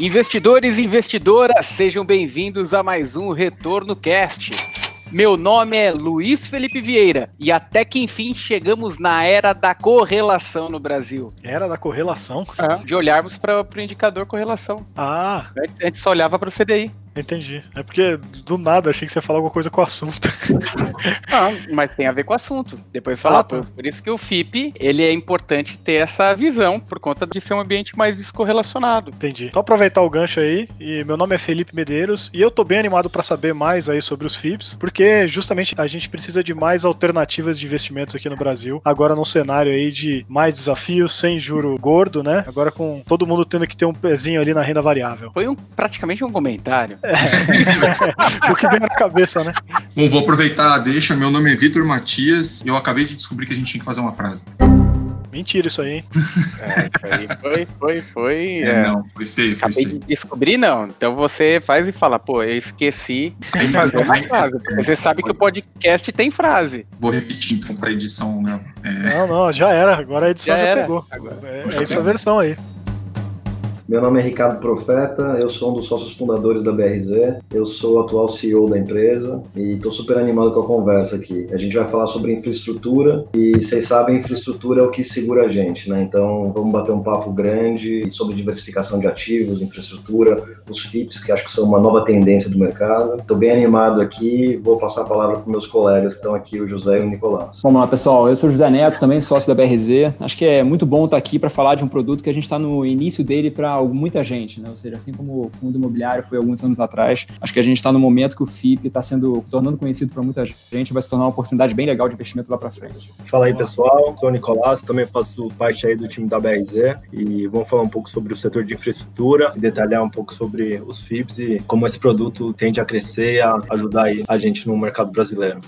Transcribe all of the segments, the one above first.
Investidores e investidoras, sejam bem-vindos a mais um Retorno Cast. Meu nome é Luiz Felipe Vieira e até que enfim chegamos na era da correlação no Brasil. Era da correlação? É, de olharmos para o indicador correlação. Ah. A gente só olhava para o CDI. Entendi. É porque do nada achei que você ia falar alguma coisa com o assunto. Não, mas tem a ver com o assunto. Depois falar. Ah, tá. por, isso que o FIP ele é importante ter essa visão, por conta de ser um ambiente mais descorrelacionado. Entendi. Só aproveitar o gancho aí, e meu nome é Felipe Medeiros, e eu tô bem animado para saber mais aí sobre os FIPs, porque justamente a gente precisa de mais alternativas de investimentos aqui no Brasil. Agora num cenário aí de mais desafios, sem juro gordo, né? Agora com todo mundo tendo que ter um pezinho ali na renda variável. Foi um, praticamente um comentário. É. o que vem na cabeça, né? Bom, vou aproveitar a deixa. Meu nome é Vitor Matias. Eu acabei de descobrir que a gente tinha que fazer uma frase. Mentira isso aí. É, isso aí foi, foi, foi. É, é. Não, foi feio, foi Acabei feio. de descobrir, não. Então você faz e fala, pô, eu esqueci de fazer uma frase. Você sabe que o podcast tem frase. Vou repetir então pra edição, né? É... Não, não, já era. Agora a edição já, já pegou. Agora. É, é essa versão aí. Meu nome é Ricardo Profeta, eu sou um dos sócios fundadores da BRZ, eu sou atual CEO da empresa e estou super animado com a conversa aqui. A gente vai falar sobre infraestrutura e vocês sabem, infraestrutura é o que segura a gente, né? Então vamos bater um papo grande sobre diversificação de ativos, infraestrutura, os FIPS, que acho que são uma nova tendência do mercado. Estou bem animado aqui, vou passar a palavra para meus colegas que estão aqui, o José e o Nicolás. Vamos lá, pessoal. Eu sou o José Neto, também sócio da BRZ. Acho que é muito bom estar aqui para falar de um produto que a gente está no início dele para muita gente, né? Ou seja, assim como o fundo imobiliário foi alguns anos atrás, acho que a gente está no momento que o FIP está sendo tornando conhecido para muita gente, vai se tornar uma oportunidade bem legal de investimento lá para frente. Fala aí, pessoal. Sou o Nicolás, também faço parte aí do time da BRZ e vamos falar um pouco sobre o setor de infraestrutura, detalhar um pouco sobre os FIPs e como esse produto tende a crescer e a ajudar a gente no mercado brasileiro.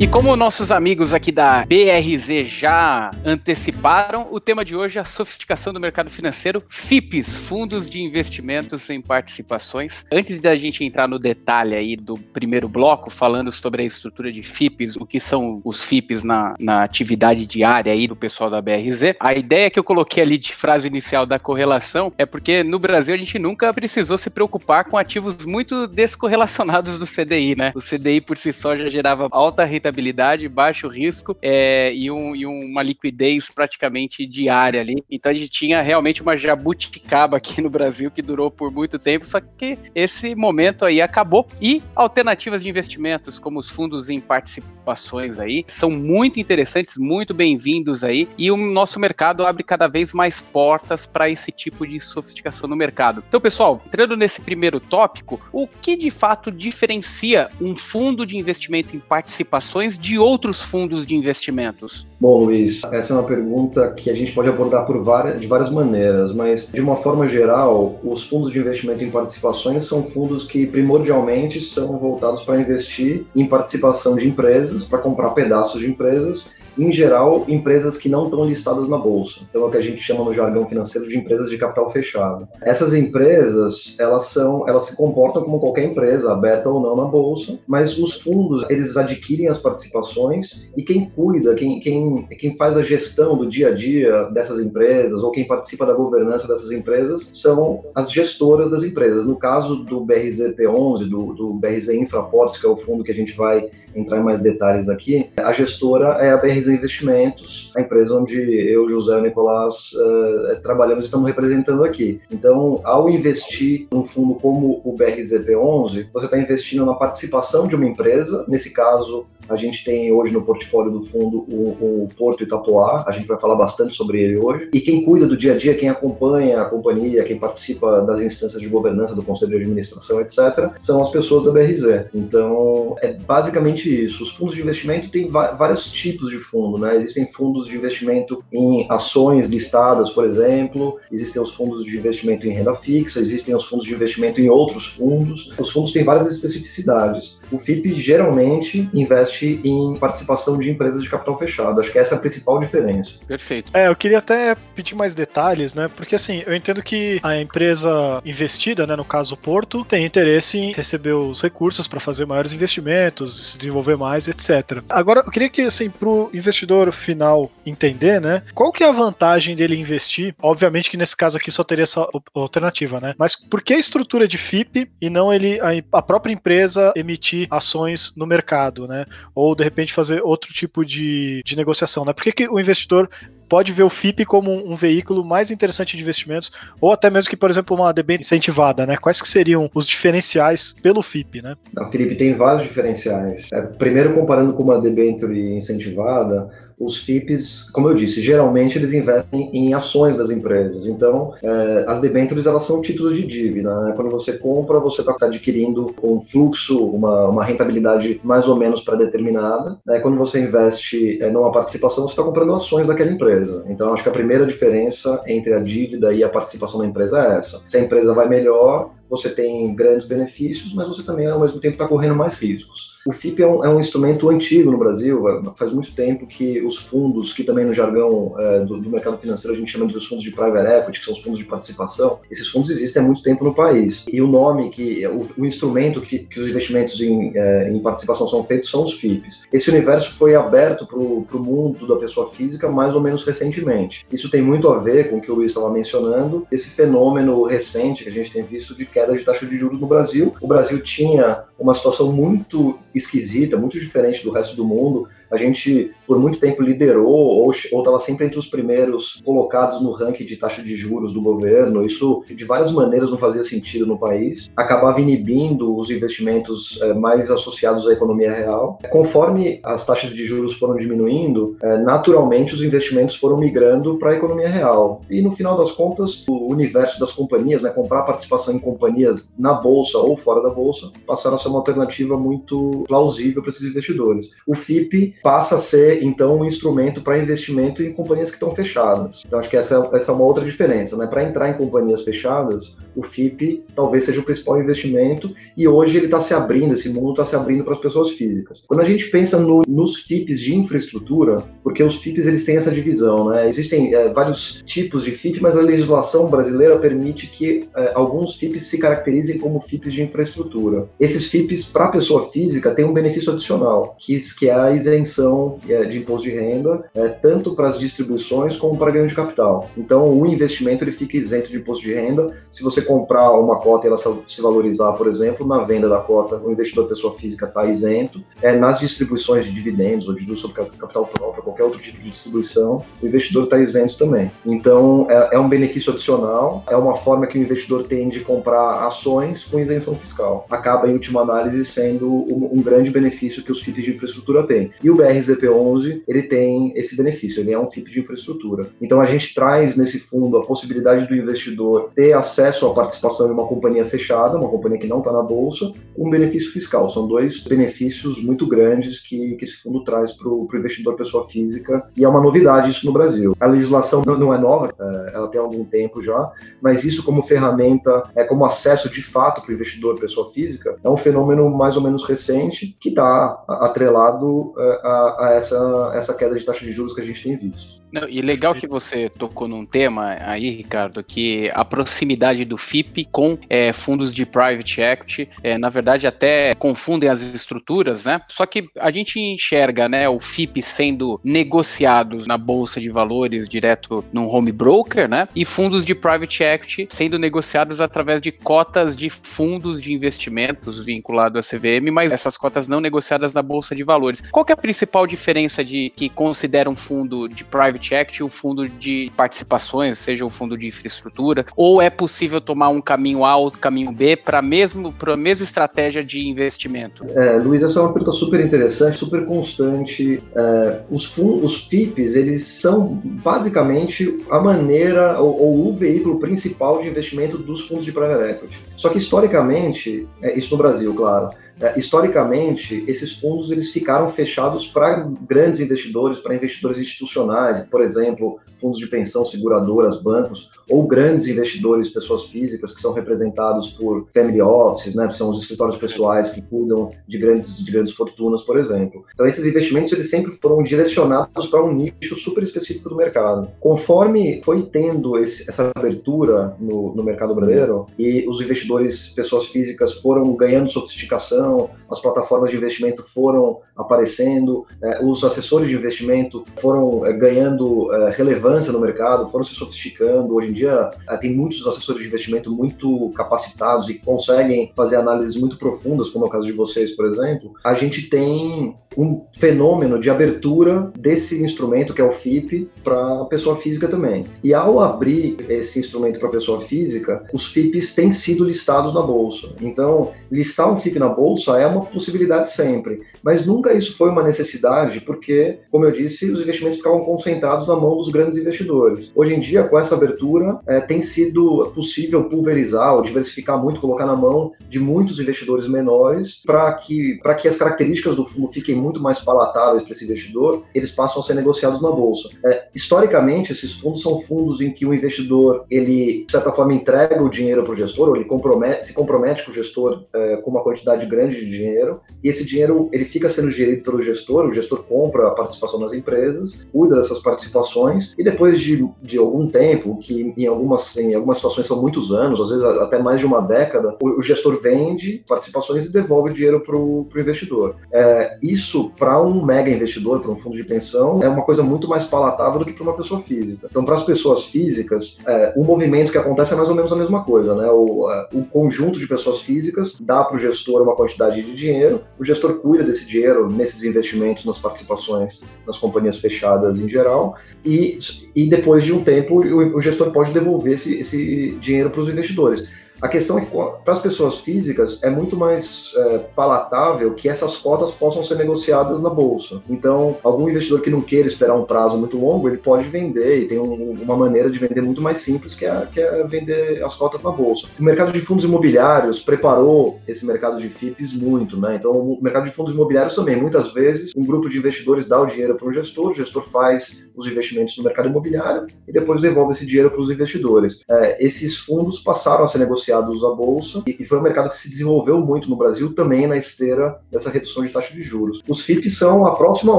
E como nossos amigos aqui da BRZ já anteciparam, o tema de hoje é a sofisticação do mercado financeiro, FIPs, fundos de investimentos em participações. Antes da gente entrar no detalhe aí do primeiro bloco, falando sobre a estrutura de FIPs, o que são os FIPs na, na atividade diária aí do pessoal da BRZ, a ideia que eu coloquei ali de frase inicial da correlação é porque no Brasil a gente nunca precisou se preocupar com ativos muito descorrelacionados do CDI, né? O CDI por si só já gerava alta rentabilidade rentabilidade, baixo risco é, e, um, e, uma liquidez praticamente diária ali. Então a gente tinha realmente uma jabuticaba aqui no Brasil que durou por muito tempo, só que esse momento aí acabou. E alternativas de investimentos, como os fundos em participações aí, são muito interessantes, muito bem-vindos aí. E o nosso mercado abre cada vez mais portas para esse tipo de sofisticação no mercado. Então, pessoal, entrando nesse primeiro tópico, o que de fato diferencia um fundo de investimento em participações de outros fundos de investimentos? Bom, Luiz, essa é uma pergunta que a gente pode abordar por várias, de várias maneiras, mas de uma forma geral, os fundos de investimento em participações são fundos que primordialmente são voltados para investir em participação de empresas, para comprar pedaços de empresas em geral, empresas que não estão listadas na bolsa. Então, é o que a gente chama no jargão financeiro de empresas de capital fechado. Essas empresas, elas são, elas se comportam como qualquer empresa, aberta ou não na bolsa, mas os fundos, eles adquirem as participações e quem cuida, quem, quem, quem faz a gestão do dia a dia dessas empresas ou quem participa da governança dessas empresas são as gestoras das empresas. No caso do BRZP11, do, do BRZ Infraports, que é o fundo que a gente vai entrar em mais detalhes aqui, a gestora é a BRZ Investimentos, a empresa onde eu, José e Nicolás uh, trabalhamos e estamos representando aqui. Então, ao investir num fundo como o BRZP11, você está investindo na participação de uma empresa, nesse caso, a gente tem hoje no portfólio do fundo o, o, Porto Itapuá, a gente vai falar bastante sobre ele hoje. E quem cuida do dia a dia, quem acompanha a companhia, quem participa das instâncias de governança do Conselho de Administração, etc., são as pessoas da BRZ. Então, é basicamente isso. Os fundos de investimento têm vários tipos de fundo, né? Existem fundos de investimento em ações listadas, por exemplo, existem os fundos de investimento em renda fixa, existem os fundos de investimento em outros fundos. Os fundos têm várias especificidades. O FIP geralmente investe investe em participação de empresas de capital fechado. Acho que essa é a principal diferença. Perfeito. É, eu queria até pedir mais detalhes, né? Porque assim, eu entendo que a empresa investida, né, no caso o Porto, tem interesse em receber os recursos para fazer maiores investimentos, se desenvolver mais, etc. Agora, eu queria que assim, pro investidor final entender, né, qual que é a vantagem dele investir? Obviamente que nesse caso aqui só teria essa alternativa, né? Mas por que a estrutura de FIP e não ele a, a própria empresa emitir ações no mercado, né? Ou de repente fazer outro tipo de, de negociação, né? Por que, que o investidor pode ver o FIP como um, veículo mais interessante de investimentos, ou até mesmo que, por exemplo, uma debênture incentivada, né? Quais que seriam os diferenciais pelo FIP, né? Não, Felipe, tem vários diferenciais. É, primeiro, comparando com uma debênture incentivada, os FIPs, como eu disse, geralmente eles investem em ações das empresas. Então, é, as debêntures elas são títulos de dívida. Né? Quando você compra, você está adquirindo um fluxo, uma, uma rentabilidade mais ou menos pré-determinada. Né? Quando você investe é, numa participação, você está comprando ações daquela empresa. Então, acho que a primeira diferença entre a dívida e a participação da empresa é essa. Se a empresa vai melhor, você tem grandes benefícios, mas você também, ao mesmo tempo, está correndo mais riscos. O FIP é um, é um, instrumento antigo no Brasil, faz muito tempo que os fundos, que também no jargão é, do, do, mercado financeiro a gente chama de fundos de private equity, que são os fundos de participação, esses fundos existem há muito tempo no país. E o nome, que o, o instrumento que, que, os investimentos em, é, em, participação são feitos são os FIPs. Esse universo foi aberto para o mundo da pessoa física mais ou menos recentemente. Isso tem muito a ver com o que o Luiz estava mencionando, esse fenômeno recente que a gente tem visto de queda de taxa de juros no Brasil. O Brasil tinha uma situação muito esquisita, muito diferente do resto do mundo. A gente, por muito tempo, liderou ou estava sempre entre os primeiros colocados no ranking de taxa de juros do governo. Isso, de várias maneiras, não fazia sentido no país. Acabava inibindo os investimentos é, mais associados à economia real. Conforme as taxas de juros foram diminuindo, é, naturalmente os investimentos foram migrando para a economia real. E, no final das contas, o universo das companhias, né, comprar participação em companhias na bolsa ou fora da bolsa, passaram a ser uma alternativa muito plausível para esses investidores. O FIP passa a ser, então, um instrumento para investimento em companhias que estão fechadas. Então, acho que essa, essa é uma outra diferença. Né? Para entrar em companhias fechadas, o FIP talvez seja o principal investimento e hoje ele está se abrindo, esse mundo está se abrindo para as pessoas físicas. Quando a gente pensa no, nos FIPs de infraestrutura, porque os FIPs eles têm essa divisão, né? existem é, vários tipos de FIP, mas a legislação brasileira permite que é, alguns FIPs se caracterizem como FIPs de infraestrutura. Esses FIPs, para pessoa física, têm um benefício adicional, que, que é a isenção isenção é, de imposto de renda, é, tanto para as distribuições como para ganho de capital. Então, o investimento ele fica isento de imposto de renda. Se você comprar uma cota e ela se valorizar, por exemplo, na venda da cota, o investidor pessoa física está isento. É, nas distribuições de dividendos ou de sobre capital próprio, qualquer outro tipo de distribuição, o investidor está isento também. Então, é, é um benefício adicional, é uma forma que o investidor tem de comprar ações com isenção fiscal. Acaba, em última análise, sendo um, um grande benefício que os FIPs de infraestrutura têm. E o BRZP11 ele tem esse benefício, ele é um FIP de infraestrutura. Então a gente traz nesse fundo a possibilidade do investidor ter acesso à participação em uma companhia fechada, uma companhia que não está na bolsa, com benefício fiscal. São dois benefícios muito grandes que, que esse fundo traz para o investidor pessoa física e é uma novidade isso no Brasil. A legislação não, não é nova, é, ela tem algum tempo já, mas isso como ferramenta, é como acesso de fato para o investidor pessoa física, é um fenômeno mais ou menos recente que está atrelado é, a a, essa, essa queda de taxa de juros que a gente tem visto. Não, e legal que você tocou num tema aí, Ricardo, que a proximidade do FIP com é, fundos de private equity, é, na verdade, até confundem as estruturas, né? Só que a gente enxerga né, o FIP sendo negociados na bolsa de valores direto num home broker, né? E fundos de private equity sendo negociados através de cotas de fundos de investimentos vinculados à CVM, mas essas cotas não negociadas na bolsa de valores. Qual é a principal diferença de que considera um fundo de private equity um fundo de participações, seja um fundo de infraestrutura, ou é possível tomar um caminho A ou caminho B para mesmo para a mesma estratégia de investimento? É, Luiz, essa é uma pergunta super interessante, super constante. É, os fundos, os FIPs, eles são basicamente a maneira ou, ou, o veículo principal de investimento dos fundos de private equity. Só que historicamente, é, isso no Brasil, claro historicamente, esses fundos eles ficaram fechados para grandes investidores, para investidores institucionais, por exemplo, fundos de pensão, seguradoras, bancos, ou grandes investidores, pessoas físicas, que são representados por family offices, né, são os escritórios pessoais que cuidam de grandes, de grandes fortunas, por exemplo. Então, esses investimentos eles sempre foram direcionados para um nicho super específico do mercado. Conforme foi tendo esse, essa abertura no, no mercado brasileiro e os investidores, pessoas físicas, foram ganhando sofisticação, as plataformas de investimento foram aparecendo, eh, os assessores de investimento foram eh, ganhando eh, relevância no mercado, foram se sofisticando. Hoje em dia, tem muitos assessores de investimento muito capacitados e conseguem fazer análises muito profundas, como é o caso de vocês, por exemplo. A gente tem um fenômeno de abertura desse instrumento, que é o FIP, para pessoa física também. E ao abrir esse instrumento para pessoa física, os FIPs têm sido listados na bolsa. Então, listar um FIP na bolsa é uma possibilidade sempre, mas nunca isso foi uma necessidade, porque, como eu disse, os investimentos ficavam concentrados na mão dos grandes investidores. Hoje em dia, com essa abertura, é, tem sido possível pulverizar ou diversificar muito, colocar na mão de muitos investidores menores, para que, que as características do fundo fiquem muito mais palatáveis para esse investidor, eles passam a ser negociados na bolsa. É, historicamente, esses fundos são fundos em que o investidor, ele, de certa forma, entrega o dinheiro para o gestor, ou ele compromete, se compromete com o gestor é, com uma quantidade grande de dinheiro, e esse dinheiro ele fica sendo gerido pelo gestor, o gestor compra a participação nas empresas, cuida dessas participações, e depois de, de algum tempo, que em algumas, em algumas situações são muitos anos, às vezes até mais de uma década, o, o gestor vende participações e devolve o dinheiro para o investidor. É, isso, para um mega investidor, para um fundo de pensão, é uma coisa muito mais palatável do que para uma pessoa física. Então, para as pessoas físicas, é, o movimento que acontece é mais ou menos a mesma coisa, né? O, é, o conjunto de pessoas físicas dá para o gestor uma quantidade de dinheiro, o gestor cuida desse dinheiro nesses investimentos, nas participações nas companhias fechadas em geral, e, e depois de um tempo o, gestor pode devolver esse, esse dinheiro para os investidores. A questão é que para as pessoas físicas é muito mais é, palatável que essas cotas possam ser negociadas na bolsa. Então, algum investidor que não queira esperar um prazo muito longo, ele pode vender e tem um, uma maneira de vender muito mais simples que é, que é vender as cotas na bolsa. O mercado de fundos imobiliários preparou esse mercado de FIPs muito, né? Então, o mercado de fundos imobiliários também, muitas vezes, um grupo de investidores dá o dinheiro para um gestor, o gestor faz os investimentos no mercado imobiliário e depois devolve esse dinheiro para os investidores. É, esses fundos passaram a ser negociados à bolsa e foi um mercado que se desenvolveu muito no Brasil também na esteira dessa redução de taxa de juros. Os FIPs são a próxima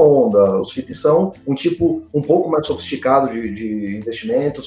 onda. Os FIPs são um tipo um pouco mais sofisticado de, de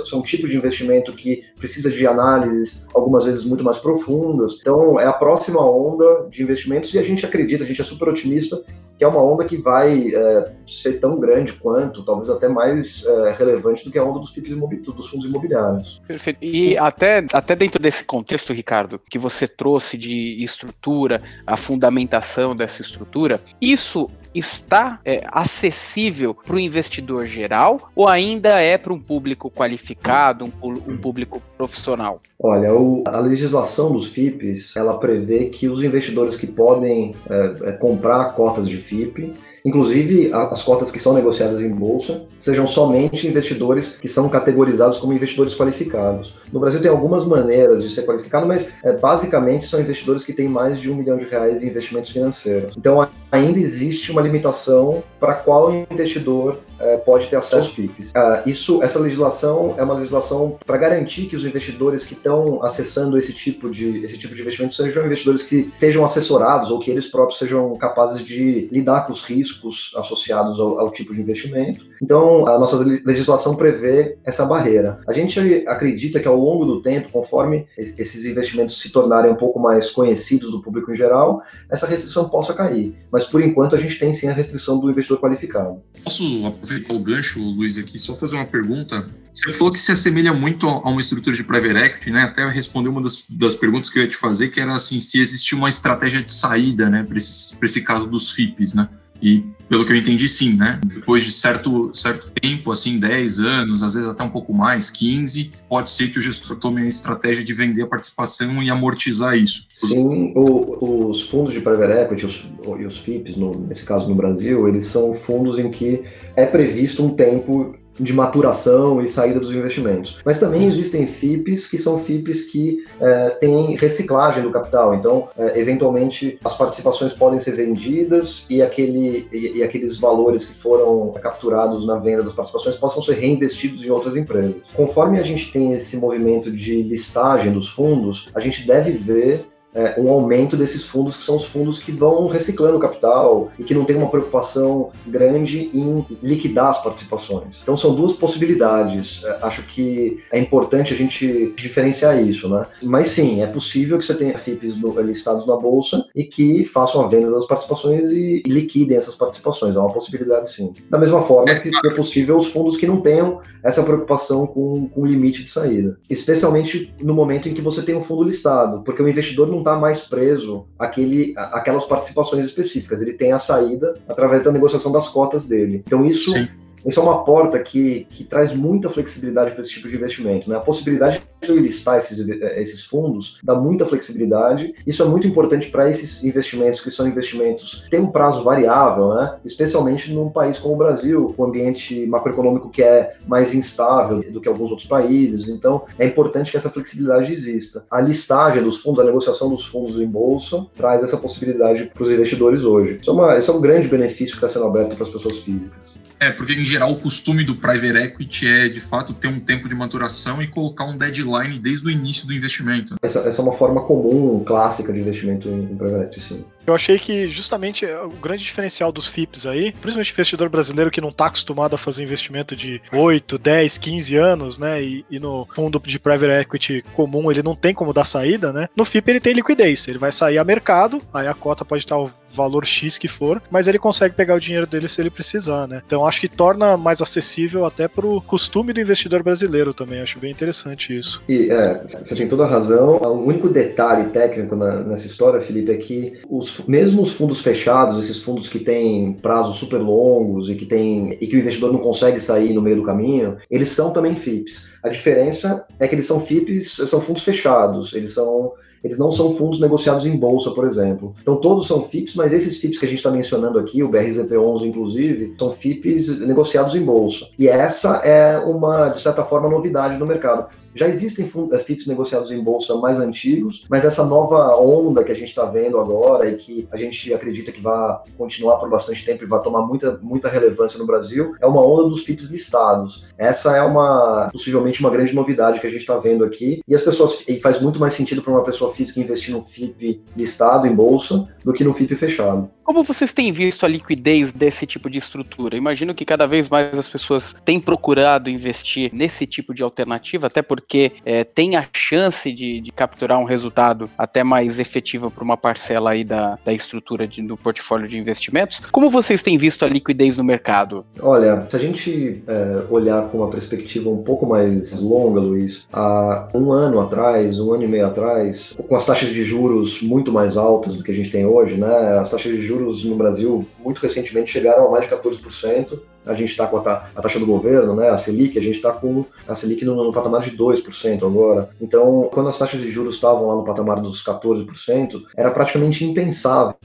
são um tipo de investimento que precisa de análises algumas vezes muito mais profundas. Então é a próxima onda de investimentos e a gente acredita, a gente é super otimista que é uma onda que vai é, ser tão grande quanto, talvez até mais é, relevante do que a onda dos, dos fundos imobiliários. Perfeito. E até, até dentro desse contexto, Ricardo, que você trouxe de estrutura, a fundamentação dessa estrutura, isso está é, acessível para o investidor geral ou ainda é para um público qualificado, um, um público profissional? Olha, o, a legislação dos FIPs ela prevê que os investidores que podem é, é, comprar cotas de FIP Inclusive, as cotas que são negociadas em bolsa sejam somente investidores que são categorizados como investidores qualificados. No Brasil tem algumas maneiras de ser qualificado, mas é, basicamente são investidores que têm mais de um milhão de reais em investimentos financeiros. Então, ainda existe uma limitação para qual investidor é, pode ter acesso aos FIPs. Ah, isso, essa legislação é uma legislação para garantir que os investidores que estão acessando esse tipo de esse tipo de investimento sejam investidores que estejam assessorados ou que eles próprios sejam capazes de lidar com os riscos riscos associados ao, ao, tipo de investimento. Então, a nossa legislação prevê essa barreira. A gente acredita que ao longo do tempo, conforme esses investimentos se tornarem um pouco mais conhecidos do público em geral, essa restrição possa cair. Mas, por enquanto, a gente tem sim a restrição do investidor qualificado. Posso aproveitar o gancho, Luiz, aqui, só fazer uma pergunta? Você falou que se assemelha muito a uma estrutura de private equity, né? Até respondeu uma das, das perguntas que eu ia te fazer, que era assim, se existia uma estratégia de saída, né, para esse caso dos FIPs, né? E pelo que eu entendi, sim, né? Depois de certo, certo tempo, assim, 10 anos, às vezes até um pouco mais, 15, pode ser que o gestor tome a estratégia de vender a participação e amortizar isso. Sim, o, os fundos de private equity os, e os FIPs, no, nesse caso no Brasil, eles são fundos em que é previsto um tempo de maturação e saída dos investimentos. Mas também existem FIPs que são FIPs que é, têm reciclagem do capital. Então, é, eventualmente, as participações podem ser vendidas e, aquele, e, e, aqueles valores que foram capturados na venda das participações possam ser reinvestidos em outras empresas. Conforme a gente tem esse movimento de listagem dos fundos, a gente deve ver é, um aumento desses fundos, que são os fundos que vão reciclando capital e que não tem uma preocupação grande em liquidar as participações. Então são duas possibilidades. É, acho que é importante a gente diferenciar isso, né? Mas sim, é possível que você tenha FIPs listados na bolsa e que façam a venda das participações e, liquidem essas participações. É uma possibilidade sim. Da mesma forma que é possível os fundos que não tenham essa preocupação com, com o limite de saída. Especialmente no momento em que você tem um fundo listado, porque o investidor não está mais preso àquele, àquelas participações específicas. Ele tem a saída através da negociação das cotas dele. Então, isso Sim. Isso é uma porta que, que traz muita flexibilidade para esse tipo de investimento. Né? A possibilidade de listar esses, eh, esses fundos dá muita flexibilidade. Isso é muito importante para esses investimentos que são investimentos que têm um prazo variável, né? especialmente num país como o Brasil, com um ambiente macroeconômico que é mais instável do que alguns outros países. Então, é importante que essa flexibilidade exista. A listagem dos fundos, a negociação dos fundos em bolsa, traz essa possibilidade para os investidores hoje. Isso é, uma, isso é um grande benefício que está sendo aberto para as pessoas físicas. É, porque em geral o costume do private equity é de fato ter um tempo de maturação e colocar um deadline desde o início do investimento. Essa, essa é uma forma comum, clássica de investimento em, em private equity, sim. Eu achei que justamente o grande diferencial dos FIPs aí, principalmente investidor brasileiro que não está acostumado a fazer investimento de 8, 10, 15 anos, né? E, e, no fundo de private equity comum ele não tem como dar saída, né? No FIP ele tem liquidez, ele vai sair a mercado, aí a cota pode estar valor X que for, mas ele consegue pegar o dinheiro dele se ele precisar, né? Então acho que torna mais acessível até pro costume do investidor brasileiro também. Acho bem interessante isso. E é, você tem toda a razão. O único detalhe técnico na, nessa história, Felipe, é que os, mesmo os fundos fechados, esses fundos que têm prazos super longos e que tem e que o investidor não consegue sair no meio do caminho, eles são também FIPS. A diferença é que eles são FIPS, são fundos fechados, eles são eles não são fundos negociados em bolsa, por exemplo. Então todos são FIPS, mas esses FIPS que a gente está mencionando aqui, o BRZP11 inclusive, são FIPS negociados em bolsa. E essa é uma, de certa forma, novidade no mercado. Já existem FIPS negociados em bolsa mais antigos, mas essa nova onda que a gente está vendo agora e que a gente acredita que vai continuar por bastante tempo e vai tomar muita, muita relevância no Brasil é uma onda dos FIPS listados. Essa é uma possivelmente uma grande novidade que a gente está vendo aqui e as pessoas e faz muito mais sentido para uma pessoa física investir no FIP listado em bolsa do que no FIP fechado. Como vocês têm visto a liquidez desse tipo de estrutura? Imagino que cada vez mais as pessoas têm procurado investir nesse tipo de alternativa, até porque é, tem a chance de, de, capturar um resultado até mais efetivo para uma parcela aí da, da estrutura de, do portfólio de investimentos. Como vocês têm visto a liquidez no mercado? Olha, se a gente é, olhar com uma perspectiva um pouco mais longa, Luiz, há um ano atrás, um ano e meio atrás, com as taxas de juros muito mais altas do que a gente tem hoje, né? As taxas de juros no Brasil muito recentemente chegaram a mais de 14%. A gente está com a, a, taxa do governo, né, a Selic, a gente está com a Selic no, no, patamar de 2% agora. Então, quando as taxas de juros estavam lá no patamar dos 14%, era praticamente impensável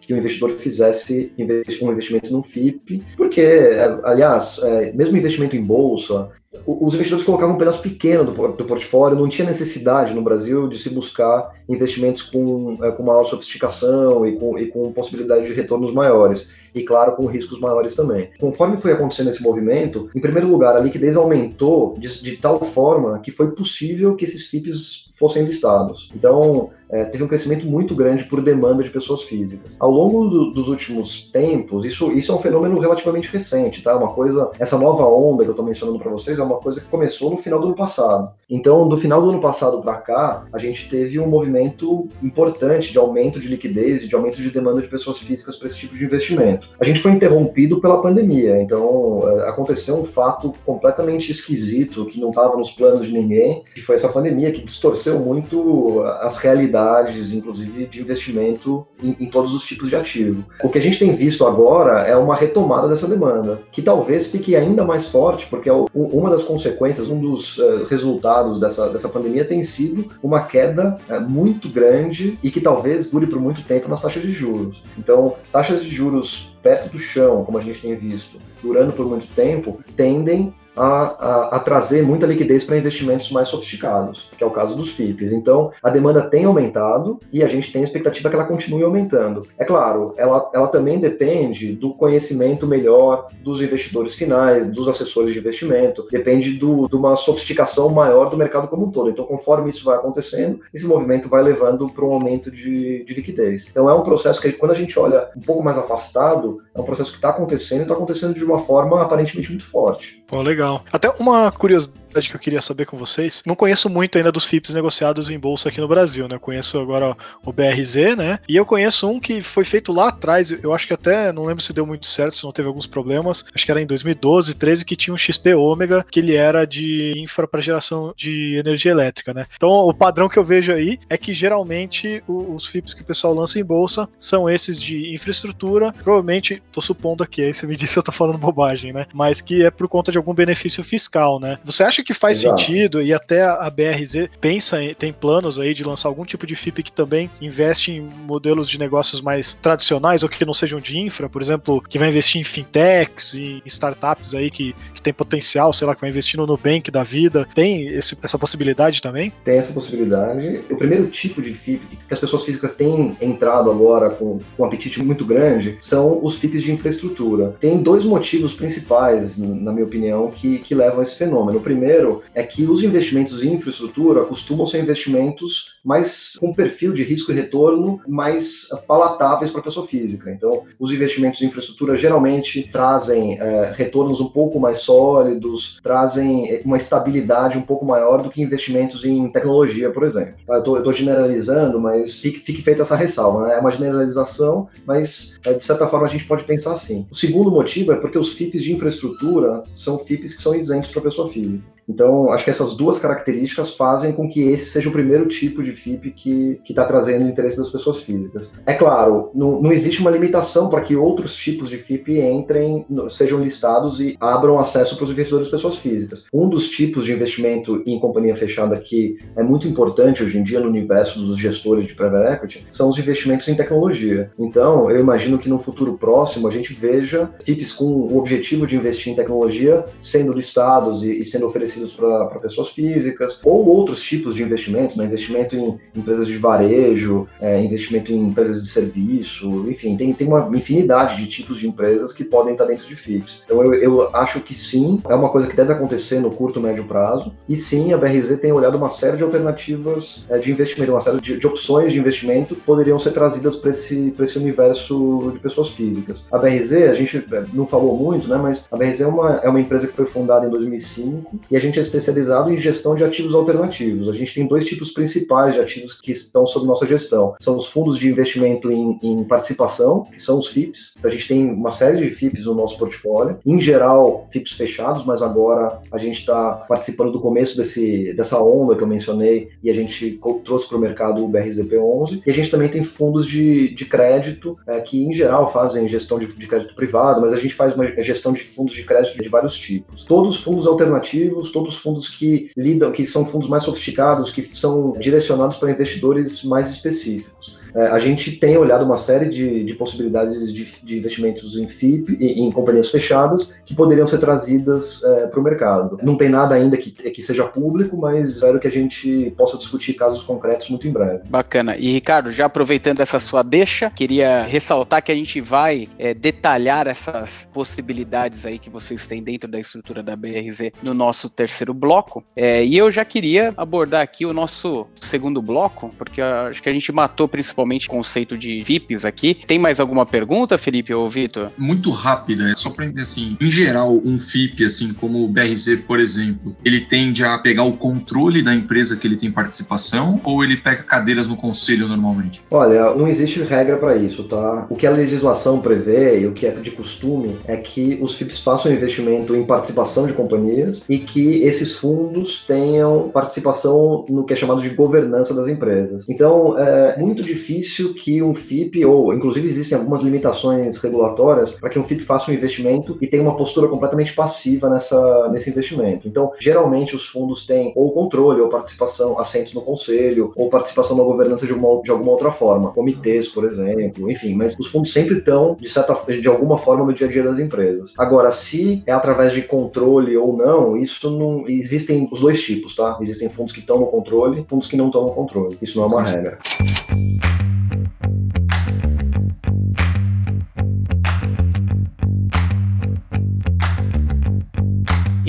que o investidor fizesse um investimento no FIP, porque, é, aliás, é, mesmo investimento em bolsa, os investidores colocavam um pedaço pequeno do, do, portfólio, não tinha necessidade no Brasil de se buscar investimentos com, é, com maior sofisticação e com, e com possibilidade de retornos maiores e, claro, com riscos maiores também. Conforme foi acontecendo esse movimento, em primeiro lugar, a liquidez aumentou de, de tal forma que foi possível que esses FIPs fossem listados. Então, é, teve um crescimento muito grande por demanda de pessoas físicas. Ao longo do, dos últimos tempos, isso, isso é um fenômeno relativamente recente, tá? Uma coisa, essa nova onda que eu estou mencionando para vocês é uma coisa que começou no final do ano passado. Então, do final do ano passado para cá, a gente teve um movimento importante de aumento de liquidez e de aumento de demanda de pessoas físicas para esse tipo de investimento. A gente foi interrompido pela pandemia, então é, aconteceu um fato completamente esquisito que não estava nos planos de ninguém, que foi essa pandemia que distorceu muito as realidades, inclusive de investimento em, em todos os tipos de ativo. O que a gente tem visto agora é uma retomada dessa demanda, que talvez fique ainda mais forte, porque é uma das consequências, um dos uh, resultados dessa, dessa pandemia tem sido uma queda uh, muito grande e que talvez dure por muito tempo nas taxas de juros. Então, taxas de juros perto do chão, como a gente tem visto, durando por muito tempo, tendem a, a, a trazer muita liquidez para investimentos mais sofisticados, que é o caso dos FIPs. Então, a demanda tem aumentado e a gente tem a expectativa que ela continue aumentando. É claro, ela, ela também depende do conhecimento melhor dos investidores finais, dos assessores de investimento, depende do, de uma sofisticação maior do mercado como um todo. Então, conforme isso vai acontecendo, esse movimento vai levando para um aumento de, de liquidez. Então, é um processo que, quando a gente olha um pouco mais afastado, é um processo que está acontecendo e está acontecendo de uma forma aparentemente muito forte. Pô, legal. Até uma curiosidade que eu queria saber com vocês. Não conheço muito ainda dos FIPS negociados em bolsa aqui no Brasil, né? Eu conheço agora o BRZ, né? E eu conheço um que foi feito lá atrás, eu acho que até, não lembro se deu muito certo, se não teve alguns problemas, acho que era em 2012, 13, que tinha um XP Ômega, que ele era de infra para geração de energia elétrica, né? Então, o padrão que eu vejo aí é que geralmente os FIPS que o pessoal lança em bolsa são esses de infraestrutura, provavelmente, tô supondo aqui, aí você me disse que eu tô falando bobagem, né? Mas que é por conta de algum benefício fiscal, né? Você acha que faz Exato. sentido e até a BRZ pensa em, tem planos aí de lançar algum tipo de FIP que também investe em modelos de negócios mais tradicionais ou que não sejam de infra, por exemplo, que vai investir em fintechs e startups aí que, que tem potencial, sei lá, que vai investir no Nubank da vida. Tem esse, essa possibilidade também? Tem essa possibilidade. O primeiro tipo de FIP que as pessoas físicas têm entrado agora com, com um apetite muito grande são os FIPs de infraestrutura. Tem dois motivos principais, na minha opinião, que, que levam a esse fenômeno. O primeiro é que os investimentos em infraestrutura costumam ser investimentos mais com perfil de risco e retorno mais palatáveis para a pessoa física. Então, os investimentos em infraestrutura geralmente trazem é, retornos um pouco mais sólidos, trazem é, uma estabilidade um pouco maior do que investimentos em tecnologia, por exemplo. Eu estou generalizando, mas fique, fique feita essa ressalva. Né? É uma generalização, mas é, de certa forma a gente pode pensar assim. O segundo motivo é porque os FIPs de infraestrutura são FIPs que são isentos para pessoa física. Então, acho que essas duas características fazem com que esse seja o primeiro tipo de FIP que está trazendo interesse das pessoas físicas. É claro, não, não existe uma limitação para que outros tipos de FIP entrem, sejam listados e abram acesso para os investidores pessoas físicas. Um dos tipos de investimento em companhia fechada que é muito importante hoje em dia no universo dos gestores de private equity são os investimentos em tecnologia. Então, eu imagino que no futuro próximo a gente veja FIPs com o objetivo de investir em tecnologia sendo listados e, e sendo oferecidos para pessoas físicas, ou outros tipos de investimento, né? investimento em empresas de varejo, é, investimento em empresas de serviço, enfim, tem, tem uma infinidade de tipos de empresas que podem estar dentro de FIPS. Então eu, eu acho que sim, é uma coisa que deve acontecer no curto, médio prazo, e sim, a BRZ tem olhado uma série de alternativas é, de investimento, uma série de, de, opções de investimento poderiam ser trazidas para esse, esse universo de pessoas físicas. A BRZ, a gente é, não falou muito, né, mas a BRZ é uma, é uma empresa que foi fundada em 2005 e a gente é especializado em gestão de ativos alternativos. A gente tem dois tipos principais de ativos que estão sob nossa gestão. São os fundos de investimento em, em participação, que são os FIPS. A gente tem uma série de FIPS no nosso portfólio. Em geral, FIPS fechados, mas agora a gente está participando do começo desse, dessa onda que eu mencionei e a gente trouxe para o mercado o BRZP11. E a gente também tem fundos de, de crédito, é, que em geral fazem gestão de, de crédito privado, mas a gente faz uma gestão de fundos de crédito de vários tipos. Todos fundos alternativos, todos os fundos que lidam, que são fundos mais sofisticados, que são direcionados para investidores mais específicos. É, a gente tem olhado uma série de, de possibilidades de, de, investimentos em FIP, em, em, companhias fechadas, que poderiam ser trazidas é, para o mercado. Não tem nada ainda que, que seja público, mas espero que a gente possa discutir casos concretos muito em breve. Bacana. E Ricardo, já aproveitando essa sua deixa, queria ressaltar que a gente vai é, detalhar essas possibilidades aí que vocês têm dentro da estrutura da BRZ no nosso terceiro bloco. É, e eu já queria abordar aqui o nosso segundo bloco, porque acho que a gente matou principalmente principalmente conceito de VIPs aqui. Tem mais alguma pergunta, Felipe ou Vitor? Muito rápida, é só para entender assim, em geral, um FIP, assim como o BRZ, por exemplo, ele tende a pegar o controle da empresa que ele tem participação ou ele pega cadeiras no conselho normalmente? Olha, não existe regra para isso, tá? O que a legislação prevê e o que é de costume é que os FIPs façam investimento em participação de companhias e que esses fundos tenham participação no que é chamado de governança das empresas. Então, é muito difícil difícil que um FIP, ou inclusive existem algumas limitações regulatórias para que um FIP faça um investimento e tenha uma postura completamente passiva nessa, nesse investimento. Então, geralmente os fundos têm ou controle, ou participação, assentos no conselho, ou participação na governança de, uma, de alguma outra forma, comitês, por exemplo, enfim, mas os fundos sempre estão, de certa de alguma forma, no dia a dia das empresas. Agora, se é através de controle ou não, isso não. Existem os dois tipos, tá? Existem fundos que estão no controle, fundos que não estão no controle. Isso não é uma regra.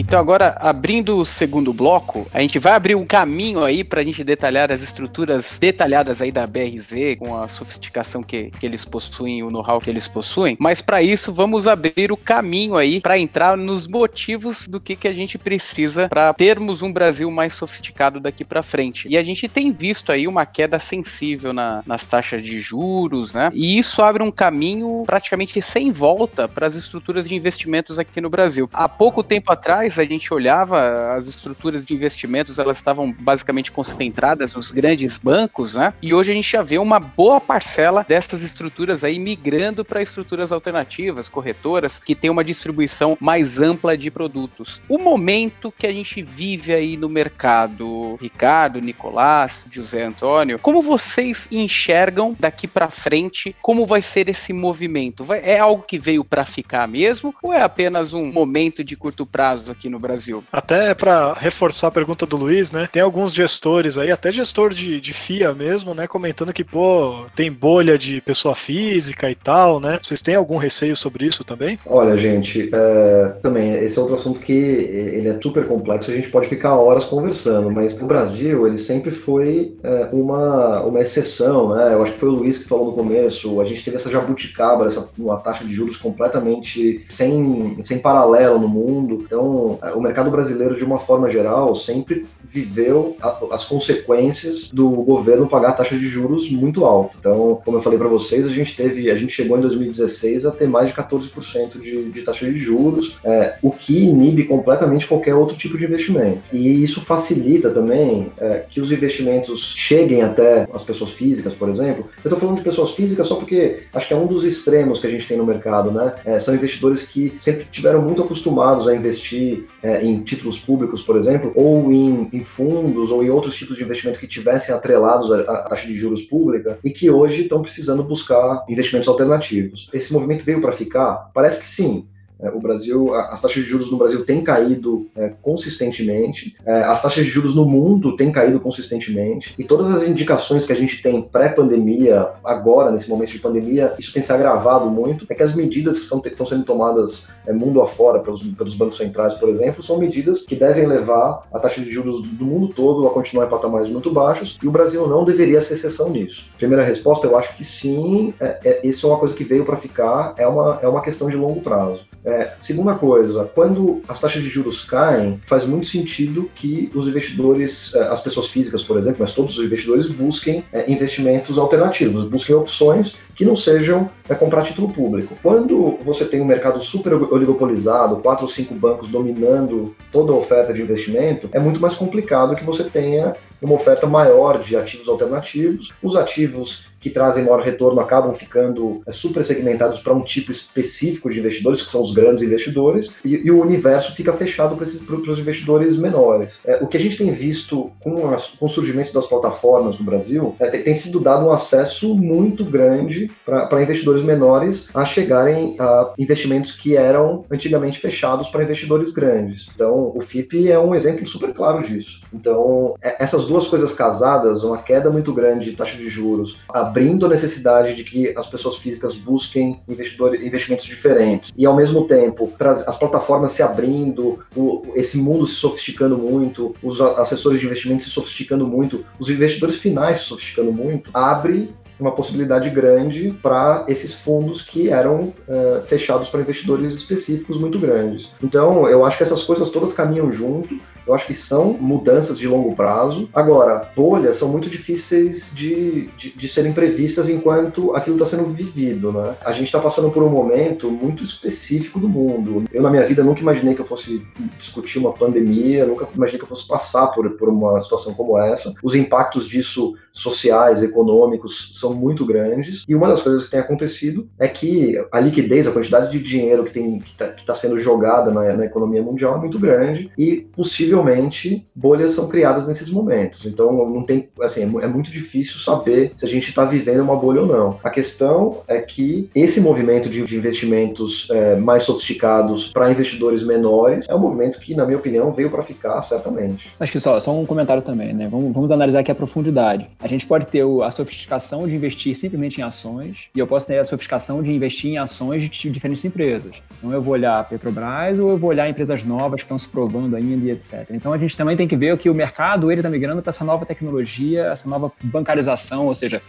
Então, agora, abrindo o segundo bloco, a gente vai abrir um caminho aí para a gente detalhar as estruturas detalhadas aí da BRZ, com a sofisticação que, que eles possuem, o know-how que eles possuem. Mas para isso, vamos abrir o caminho aí para entrar nos motivos do que, que a gente precisa para termos um Brasil mais sofisticado daqui para frente. E a gente tem visto aí uma queda sensível na, nas taxas de juros, né? E isso abre um caminho praticamente sem volta para as estruturas de investimentos aqui no Brasil. Há pouco tempo atrás, a gente olhava as estruturas de investimentos, elas estavam basicamente concentradas nos grandes bancos, né? E hoje a gente já vê uma boa parcela dessas estruturas aí migrando para estruturas alternativas, corretoras, que tem uma distribuição mais ampla de produtos. O momento que a gente vive aí no mercado, Ricardo, Nicolás, José Antônio, como vocês enxergam daqui para frente como vai ser esse movimento? É algo que veio para ficar mesmo ou é apenas um momento de curto prazo aqui no Brasil. Até para reforçar a pergunta do Luiz, né? Tem alguns gestores aí, até gestor de, de FIA mesmo, né? Comentando que, pô, tem bolha de pessoa física e tal, né? Vocês têm algum receio sobre isso também? Olha, gente, é, também, esse é outro assunto que ele é super complexo, a gente pode ficar horas conversando, mas o Brasil, ele sempre foi é, uma, uma exceção, né? Eu acho que foi o Luiz que falou no começo, a gente teve essa jabuticaba, essa uma taxa de juros completamente sem, sem paralelo no mundo, então o mercado brasileiro, de uma forma geral, sempre viveu as consequências do governo pagar a taxa de juros muito alta. Então, como eu falei para vocês, a gente teve, a gente chegou em 2016 a ter mais de 14% de, de taxa de juros, é, o que inibe completamente qualquer outro tipo de investimento. E isso facilita também é, que os investimentos cheguem até as pessoas físicas, por exemplo. Eu estou falando de pessoas físicas só porque acho que é um dos extremos que a gente tem no mercado, né? É, são investidores que sempre tiveram muito acostumados a investir é, em títulos públicos, por exemplo, ou em, em, fundos ou em outros tipos de investimento que tivessem atrelados à, taxa de juros pública e que hoje estão precisando buscar investimentos alternativos. Esse movimento veio para ficar? Parece que sim. É, o Brasil, as taxas de juros no Brasil têm caído é, consistentemente, é, as taxas de juros no mundo têm caído consistentemente, e todas as indicações que a gente tem pré-pandemia, agora, nesse momento de pandemia, isso tem se agravado muito, é que as medidas que são, estão sendo tomadas é, mundo afora pelos, pelos bancos centrais, por exemplo, são medidas que devem levar a taxa de juros do mundo todo a continuar em patamares muito baixos, e o Brasil não deveria ser exceção nisso. Primeira resposta, eu acho que sim, é, é, isso é uma coisa que veio para ficar, é uma, é uma questão de longo prazo. É, segunda coisa, quando as taxas de juros caem, faz muito sentido que os investidores, é, as pessoas físicas, por exemplo, mas todos os investidores busquem é, investimentos alternativos, busquem opções que não sejam é, comprar título público. Quando você tem um mercado super oligopolizado, quatro ou cinco bancos dominando toda a oferta de investimento, é muito mais complicado que você tenha uma oferta maior de ativos alternativos. Os ativos que trazem maior retorno acabam ficando é, super segmentados para um tipo específico de investidores, que são os grandes investidores, e, e o universo fica fechado para os investidores menores. É, o que a gente tem visto com, as, com o surgimento das plataformas no Brasil é, tem, tem sido dado um acesso muito grande para investidores menores a chegarem a investimentos que eram antigamente fechados para investidores grandes. Então, o FIP é um exemplo super claro disso. Então, é, essas duas coisas casadas, uma queda muito grande de taxa de juros, a abrindo a necessidade de que as pessoas físicas busquem investimentos diferentes. E ao mesmo tempo, as plataformas se abrindo, o, esse mundo se sofisticando muito, os assessores de investimento se sofisticando muito, os investidores finais se sofisticando muito, abre uma possibilidade grande para esses fundos que eram uh, fechados para investidores específicos muito grandes. Então, eu acho que essas coisas todas caminham junto. Eu acho que são mudanças de longo prazo. Agora, bolhas são muito difíceis de, de, de serem previstas enquanto aquilo está sendo vivido, né? A gente está passando por um momento muito específico do mundo. Eu, na minha vida, nunca imaginei que eu fosse discutir uma pandemia, nunca imaginei que eu fosse passar por, por uma situação como essa. Os impactos disso sociais, econômicos, são muito grandes. E uma das coisas que tem acontecido é que a liquidez, a quantidade de dinheiro que está que tá sendo jogada na, na economia mundial é muito grande e possivelmente bolhas são criadas nesses momentos. Então não tem, assim, é, é muito difícil saber se a gente está vivendo uma bolha ou não. A questão é que esse movimento de, de investimentos é, mais sofisticados para investidores menores é um movimento que, na minha opinião, veio para ficar certamente. Acho que só, só um comentário também, né? Vamos, vamos analisar aqui a profundidade. A gente pode ter a sofisticação de investir simplesmente em ações e eu posso ter a sofisticação de investir em ações de diferentes empresas. Então eu vou olhar Petrobras ou eu vou olhar empresas novas que estão se provando ainda e etc. Então a gente também tem que ver que o mercado ele está migrando para essa nova tecnologia, essa nova bancarização, ou seja,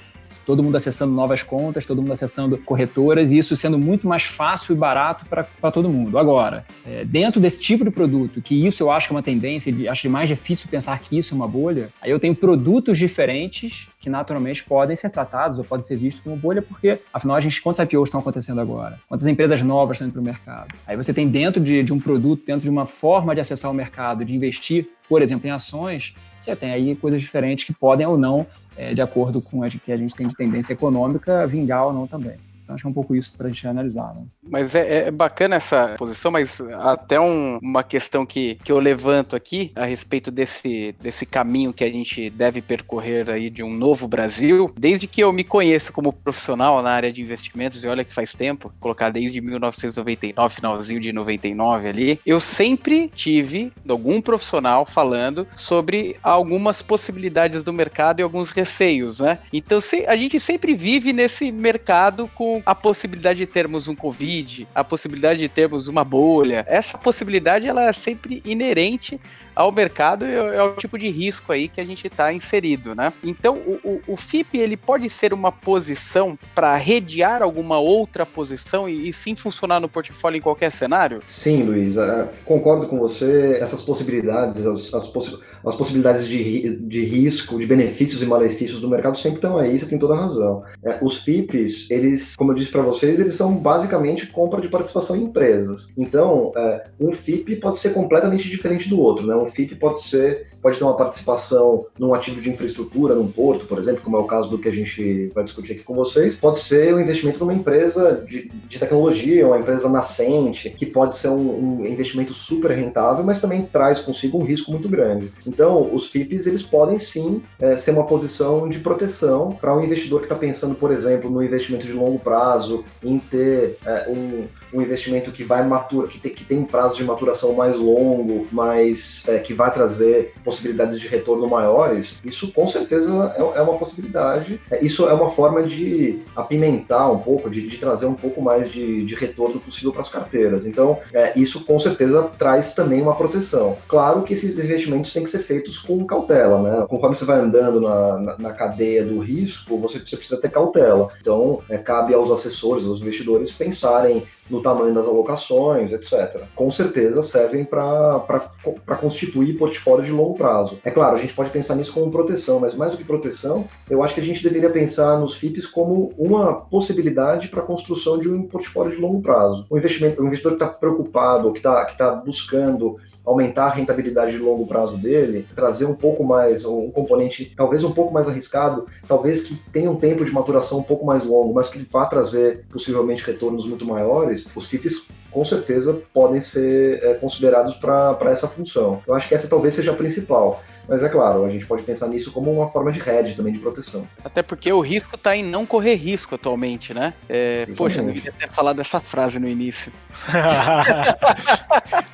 todo mundo acessando novas contas, todo mundo acessando corretoras e isso sendo muito mais fácil e barato para todo mundo. Agora, é, dentro desse tipo de produto, que isso eu acho que é uma tendência, acho mais difícil pensar que isso é uma bolha, aí eu tenho produtos diferentes que naturalmente podem ser tratados ou podem ser vistos como bolha, porque afinal a gente, quantos IPOs estão acontecendo agora? Quantas empresas novas estão indo para o mercado? Aí você tem dentro de, de um produto, dentro de uma forma de acessar o mercado, de investir, por exemplo, em ações, você tem aí coisas diferentes que podem ou não é, de acordo com a que a gente tem de tendência econômica, vingar ou não também. Então, acho que é um pouco isso para a gente analisar. Né? Mas é, é, bacana essa posição, mas até um, uma questão que, que eu levanto aqui a respeito desse, desse caminho que a gente deve percorrer aí de um novo Brasil. Desde que eu me conheço como profissional na área de investimentos, e olha que faz tempo, colocar desde 1999, finalzinho de 99 ali, eu sempre tive algum profissional falando sobre algumas possibilidades do mercado e alguns receios, né? Então a gente sempre vive nesse mercado com a possibilidade de termos um Covid, a possibilidade de termos uma bolha. Essa possibilidade ela é sempre inerente ao mercado e ao tipo de risco aí que a gente está inserido, né? Então, o, o, o, FIP ele pode ser uma posição para redear alguma outra posição e, e, sim funcionar no portfólio em qualquer cenário? Sim, Luiz, uh, concordo com você. Essas possibilidades, as, as, possi as possibilidades de, de risco, de benefícios e malefícios do mercado sempre estão aí, você tem toda a razão. É, os FIPs, eles, como eu disse para vocês, eles são basicamente compra de participação em empresas. Então, é, um FIP pode ser completamente diferente do outro, né? Um FIP pode ser pode ter uma participação num ativo de infraestrutura, num porto, por exemplo, como é o caso do que a gente vai discutir aqui com vocês, pode ser um investimento numa empresa de, de tecnologia, uma empresa nascente, que pode ser um, um, investimento super rentável, mas também traz consigo um risco muito grande. Então, os FIPs, eles podem sim é, ser uma posição de proteção para um investidor que está pensando, por exemplo, no investimento de longo prazo, em ter é, um um investimento que vai matura, que que tem prazo de maturação mais longo, mas é, que vai trazer possibilidades de retorno maiores, isso com certeza é, é uma possibilidade. É, isso é uma forma de apimentar um pouco, de, de trazer um pouco mais de, de retorno possível para as carteiras. Então, é, isso com certeza traz também uma proteção. Claro que esses investimentos têm que ser feitos com cautela, né? Conforme você vai andando na, na, na cadeia do risco, você, você, precisa ter cautela. Então, é, cabe aos assessores, aos investidores pensarem no tamanho das alocações, etc. Com certeza servem para constituir portfólio de longo prazo. É claro, a gente pode pensar nisso como proteção, mas mais do que proteção, eu acho que a gente deveria pensar nos FIPs como uma possibilidade para a construção de um portfólio de longo prazo. O, investimento, o investidor que está preocupado, que está que tá buscando aumentar a rentabilidade de longo prazo dele, trazer um pouco mais, um componente talvez um pouco mais arriscado, talvez que tenha um tempo de maturação um pouco mais longo, mas que vá trazer possivelmente retornos muito maiores, os FIPs com certeza podem ser é, considerados para essa função. Eu acho que essa talvez seja a principal. Mas é claro, a gente pode pensar nisso como uma forma de hedge também, de proteção. Até porque o risco está em não correr risco atualmente, né? É, poxa, eu devia ter falado essa frase no início.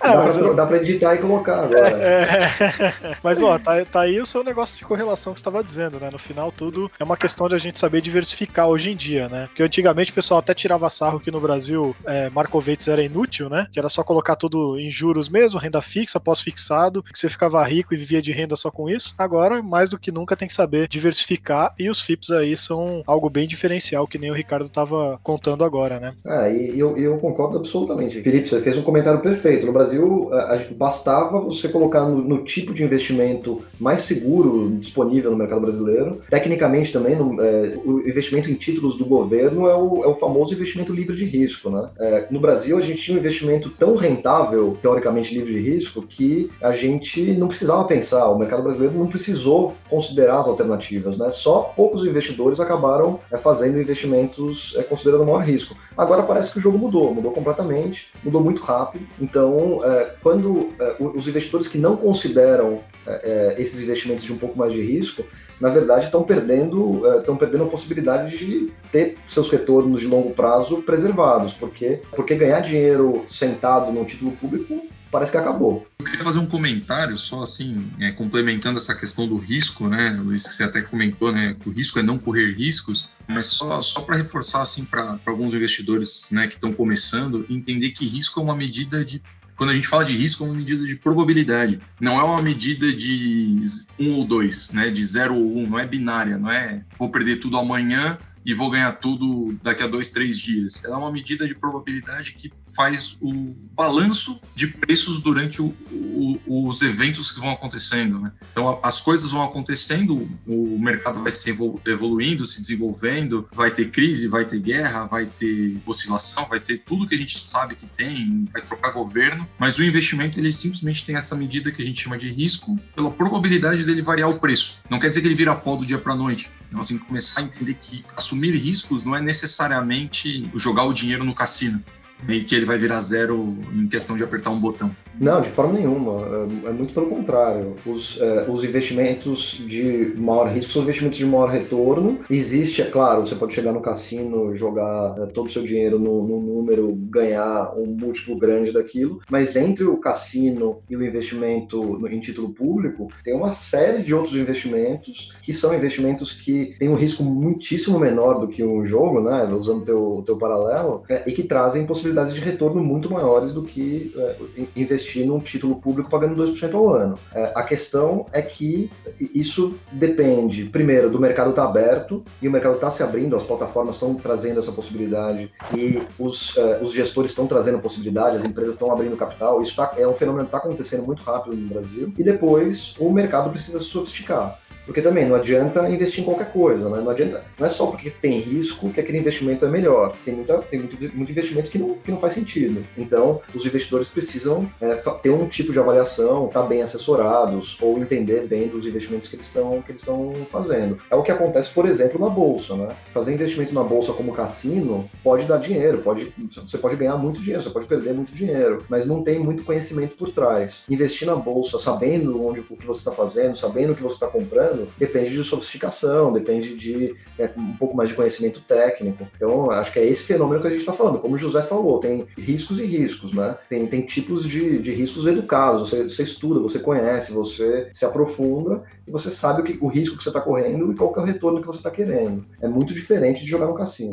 dá, dá para editar e colocar agora. É, mas ó, tá, tá aí o seu negócio de correlação que você estava dizendo, né? No final, tudo é uma questão de a gente saber diversificar hoje em dia, né? Porque antigamente o pessoal até tirava sarro que no Brasil é, Markovics era inútil, né? Que era só colocar tudo em juros mesmo, renda fixa, pós-fixado, que você ficava rico e vivia de renda só com isso. Agora, mais do que nunca, tem que saber diversificar e os FIPS aí são algo bem diferencial, que nem o Ricardo estava contando agora, né? É, e eu, eu concordo absolutamente. Felipe, você fez um comentário perfeito. No Brasil, bastava você colocar no, no, tipo de investimento mais seguro disponível no mercado brasileiro. Tecnicamente também, no, é, o investimento em títulos do governo é o, é o famoso investimento livre de risco, né? É, no Brasil, a gente tinha um investimento tão rentável, teoricamente livre de risco, que a gente não precisava pensar, o mercado mercado brasileiro não precisou considerar as alternativas, né? Só poucos investidores acabaram é, fazendo investimentos é, considerando maior risco. Agora parece que o jogo mudou, mudou completamente, mudou muito rápido. Então, é, quando é, os investidores que não consideram é, é, esses investimentos de um pouco mais de risco, na verdade estão perdendo, estão perdendo a possibilidade de ter seus retornos de longo prazo preservados, porque, porque ganhar dinheiro sentado num título público parece que acabou. Eu queria fazer um comentário, só assim, é, complementando essa questão do risco, né, Luiz, que você até comentou, né, que o risco é não correr riscos, mas só, só para reforçar, assim, para alguns investidores, né, que estão começando, entender que risco é uma medida de quando a gente fala de risco, é uma medida de probabilidade. Não é uma medida de um ou dois, né? De zero ou um, não é binária, não é vou perder tudo amanhã e vou ganhar tudo daqui a dois, três dias. Ela é uma medida de probabilidade que faz o balanço de preços durante o, o, os eventos que vão acontecendo. Né? Então, as coisas vão acontecendo, o mercado vai se evoluindo, se desenvolvendo, vai ter crise, vai ter guerra, vai ter oscilação, vai ter tudo que a gente sabe que tem, vai trocar governo, mas o investimento ele simplesmente tem essa medida que a gente chama de risco pela probabilidade dele variar o preço. Não quer dizer que ele vira pó do dia para noite. Então, assim, começar a entender que assumir riscos não é necessariamente jogar o dinheiro no cassino e que ele vai virar zero em questão de apertar um botão. Não, de forma nenhuma. É, é muito pelo contrário. Os, é, os investimentos de maior risco são investimentos de maior retorno. Existe, é claro, você pode chegar no cassino, jogar é, todo o seu dinheiro no, no, número, ganhar um múltiplo grande daquilo, mas entre o cassino e o investimento em título público, tem uma série de outros investimentos que são investimentos que têm um risco muitíssimo menor do que um jogo, né? Usando o teu, teu paralelo, é, e que trazem possibilidades de retorno muito maiores do que é, investir num título público pagando 2% ao ano. É, a questão é que isso depende, primeiro, do mercado estar tá aberto e o mercado está se abrindo, as plataformas estão trazendo essa possibilidade e os, é, os gestores estão trazendo possibilidade, as empresas estão abrindo capital. Isso tá, é um fenômeno que está acontecendo muito rápido no Brasil. E depois, o mercado precisa se sofisticar. Porque também não adianta investir em qualquer coisa, né? Não adianta, não é só porque tem risco que aquele investimento é melhor. Tem, muita, tem muito, muito investimento que não, que não faz sentido. Então, os investidores precisam é, ter um tipo de avaliação, estar tá bem assessorados ou entender bem dos investimentos que eles estão que eles estão fazendo. É o que acontece, por exemplo, na bolsa, né? Fazer investimento na bolsa como cassino pode dar dinheiro, pode, você pode ganhar muito dinheiro, você pode perder muito dinheiro, mas não tem muito conhecimento por trás. Investir na bolsa, sabendo onde o que você está fazendo, sabendo o que você está comprando depende de sofisticação, depende de é, um pouco mais de conhecimento técnico. Então, acho que é esse fenômeno que a gente está falando. Como o José falou, tem riscos e riscos, né? Tem, tem tipos de, de riscos educados. Você, você estuda, você conhece, você se aprofunda e você sabe o, que, o risco que você está correndo e qual é o retorno que você está querendo. É muito diferente de jogar no cassino.